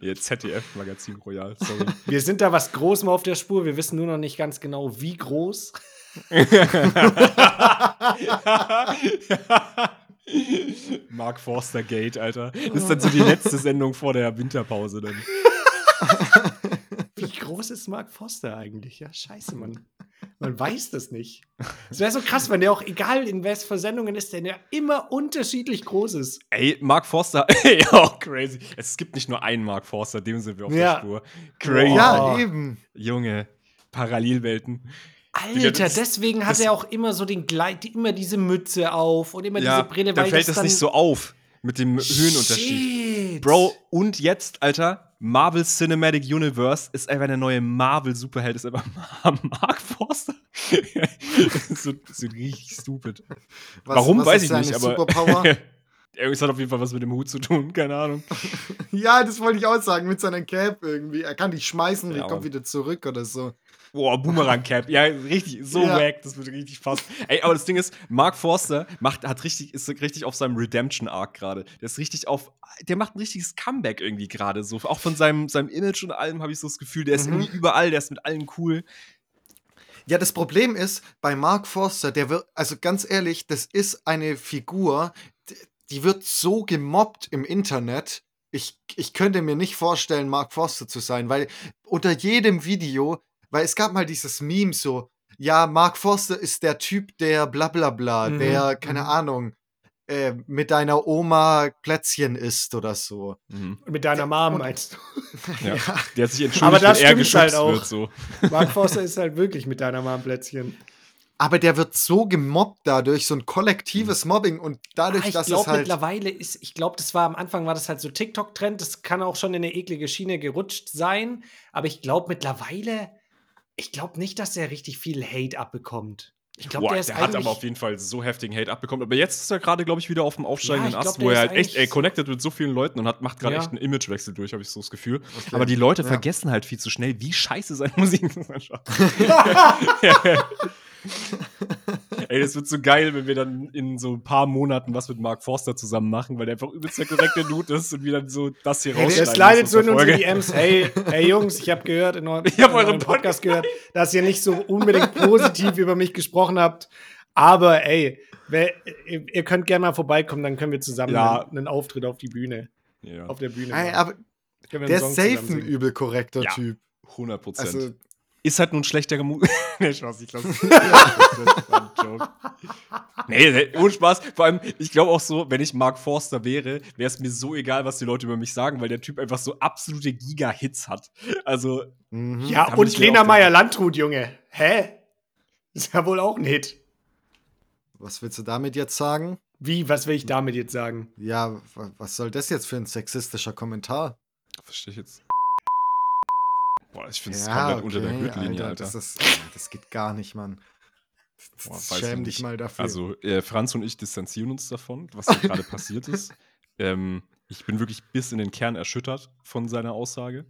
nee, ZDF Magazin Royal, sorry. Wir sind da was Großem auf der Spur. Wir wissen nur noch nicht ganz genau, wie groß. Mark Forster Gate, Alter. Das ist dann so die letzte Sendung vor der Winterpause dann. Groß ist Mark Foster eigentlich? Ja, scheiße, Mann. Man weiß das nicht. Es wäre so krass, wenn der auch, egal in was für Sendungen ist, der ja immer unterschiedlich groß ist. Ey, Mark Forster, ey, auch crazy. Es gibt nicht nur einen Mark Forster, dem sind wir auf Ja. der Spur. Crazy. Ja, Oh. eben. Junge, Parallelwelten. Alter, das- deswegen hat er auch immer so den Gleit, immer diese Mütze auf und immer Ja, diese Brille, dann fällt das das nicht so auf mit dem Höhenunterschied. Bro, und jetzt, Alter, Marvel Cinematic Universe ist einfach der neue Marvel-Superheld, ist einfach Mark Forster. das ist so, so richtig stupid. Was, Warum, was weiß ich nicht, aber. Superpower? Irgendwas hat auf jeden Fall was mit dem Hut zu tun, keine Ahnung. ja, das wollte ich auch sagen, mit seiner Cap irgendwie. Er kann dich schmeißen und Ja, die kommt wieder zurück oder so. Boah, Boomerang-Cap. Ja, richtig, so Ja. wack, das wird richtig fast. Ey, aber das Ding ist, Mark Forster macht, hat richtig, ist richtig auf seinem Redemption-Arc gerade. Der ist richtig auf, der macht ein richtiges Comeback irgendwie gerade. So, auch von seinem, seinem Image und allem habe ich so das Gefühl, der ist Mhm. irgendwie überall, der ist mit allen cool. Ja, das Problem ist, bei Mark Forster, der wird, also ganz ehrlich, das ist eine Figur, die wird so gemobbt im Internet. Ich, ich könnte mir nicht vorstellen, Mark Forster zu sein, weil unter jedem Video, weil es gab mal dieses Meme so, ja, Mark Forster ist der Typ, der bla bla bla, Mhm, der, keine mhm. Ahnung, äh, mit deiner Oma Plätzchen isst oder so. Mit deiner Mom Und- meinst du? Ja. Der hat sich entschuldigt, Aber das wenn er stimmt geschubst halt auch. wird. So. Mark Foster ist halt wirklich mit deiner Mom Plätzchen. Aber der wird so gemobbt dadurch, so ein kollektives Mobbing und dadurch, Ah, ich dass es glaube halt. mittlerweile ist, ich glaube, das war am Anfang war das halt so TikTok-Trend, das kann auch schon in eine eklige Schiene gerutscht sein, aber ich glaube mittlerweile, ich glaube nicht, dass er richtig viel Hate abbekommt. Ich glaube, Boah, der ist der hat aber auf jeden Fall so heftigen Hate abbekommen. Aber jetzt ist er gerade, glaube ich, wieder auf dem aufsteigenden Ja, ich Ast, wo der er ist halt echt, eigentlich ey, connected mit so vielen Leuten und hat, macht gerade Ja. echt einen Imagewechsel durch, habe ich so das Gefühl. Okay. Aber die Leute Ja. vergessen halt viel zu schnell, wie scheiße seine Musik ist. Ey, das wird so geil, wenn wir dann in so ein paar Monaten was mit Mark Forster zusammen machen, weil der einfach übelst der korrekte Dude ist und wir dann so das hier Hey, rausschneiden. Der slidet müssen so in unsere. DMs. Hey, hey Jungs, ich habe gehört, in eurem, Ich hab in euren eurem Podcast gehört, dass ihr nicht so unbedingt positiv über mich gesprochen habt. Aber ey, wer, ihr, könnt gerne mal vorbeikommen, dann können wir zusammen Ja. einen, einen Auftritt auf die Bühne, Ja, auf der Bühne. Ey, machen. aber der ist safe ein übel korrekter Ja. Typ. 100 Prozent. Also, Ist halt nun schlechter Mut. nee, Spaß, ich glaube. Nee, nee, ohne Spaß. Vor allem, ich glaube auch so, wenn ich Mark Forster wäre, wäre es mir so egal, was die Leute über mich sagen, weil der Typ einfach so absolute Giga-Hits hat. Also, mhm. Ja, und Lena Meyer-Landrut, Junge. Hä? Ist ja wohl auch ein Hit. Was willst du damit jetzt sagen? Wie, was will ich damit jetzt sagen? Ja, wa- was soll das jetzt für ein sexistischer Kommentar? verstehe ich jetzt. Boah, ich finde es komplett unter der Gürtellinie, Alter. Das, ist, ja, das geht gar nicht, Mann. Boah, Schäm dich mal dafür. Also, äh, Franz und ich distanzieren uns davon, was hier gerade passiert ist. Ähm, ich bin wirklich bis in den Kern erschüttert von seiner Aussage.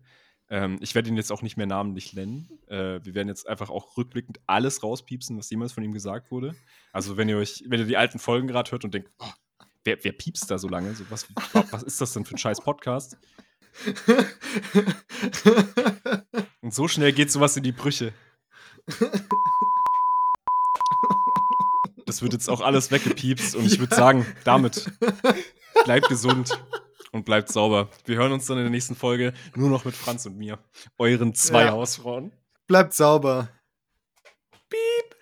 Ähm, ich werde ihn jetzt auch nicht mehr namentlich nennen. Äh, wir werden jetzt einfach auch rückblickend alles rauspiepsen, was jemals von ihm gesagt wurde. Also, wenn ihr euch, wenn ihr die alten Folgen gerade hört und denkt, oh, wer, wer piepst da so lange? So, was, was ist das denn für ein scheiß Podcast? Und so schnell geht sowas in die Brüche. Das wird jetzt auch alles weggepiepst und ich würde sagen, damit bleibt gesund und bleibt sauber. Wir hören uns dann in der nächsten Folge nur noch mit Franz und mir, euren zwei ja. Hausfrauen. Bleibt sauber. Piep.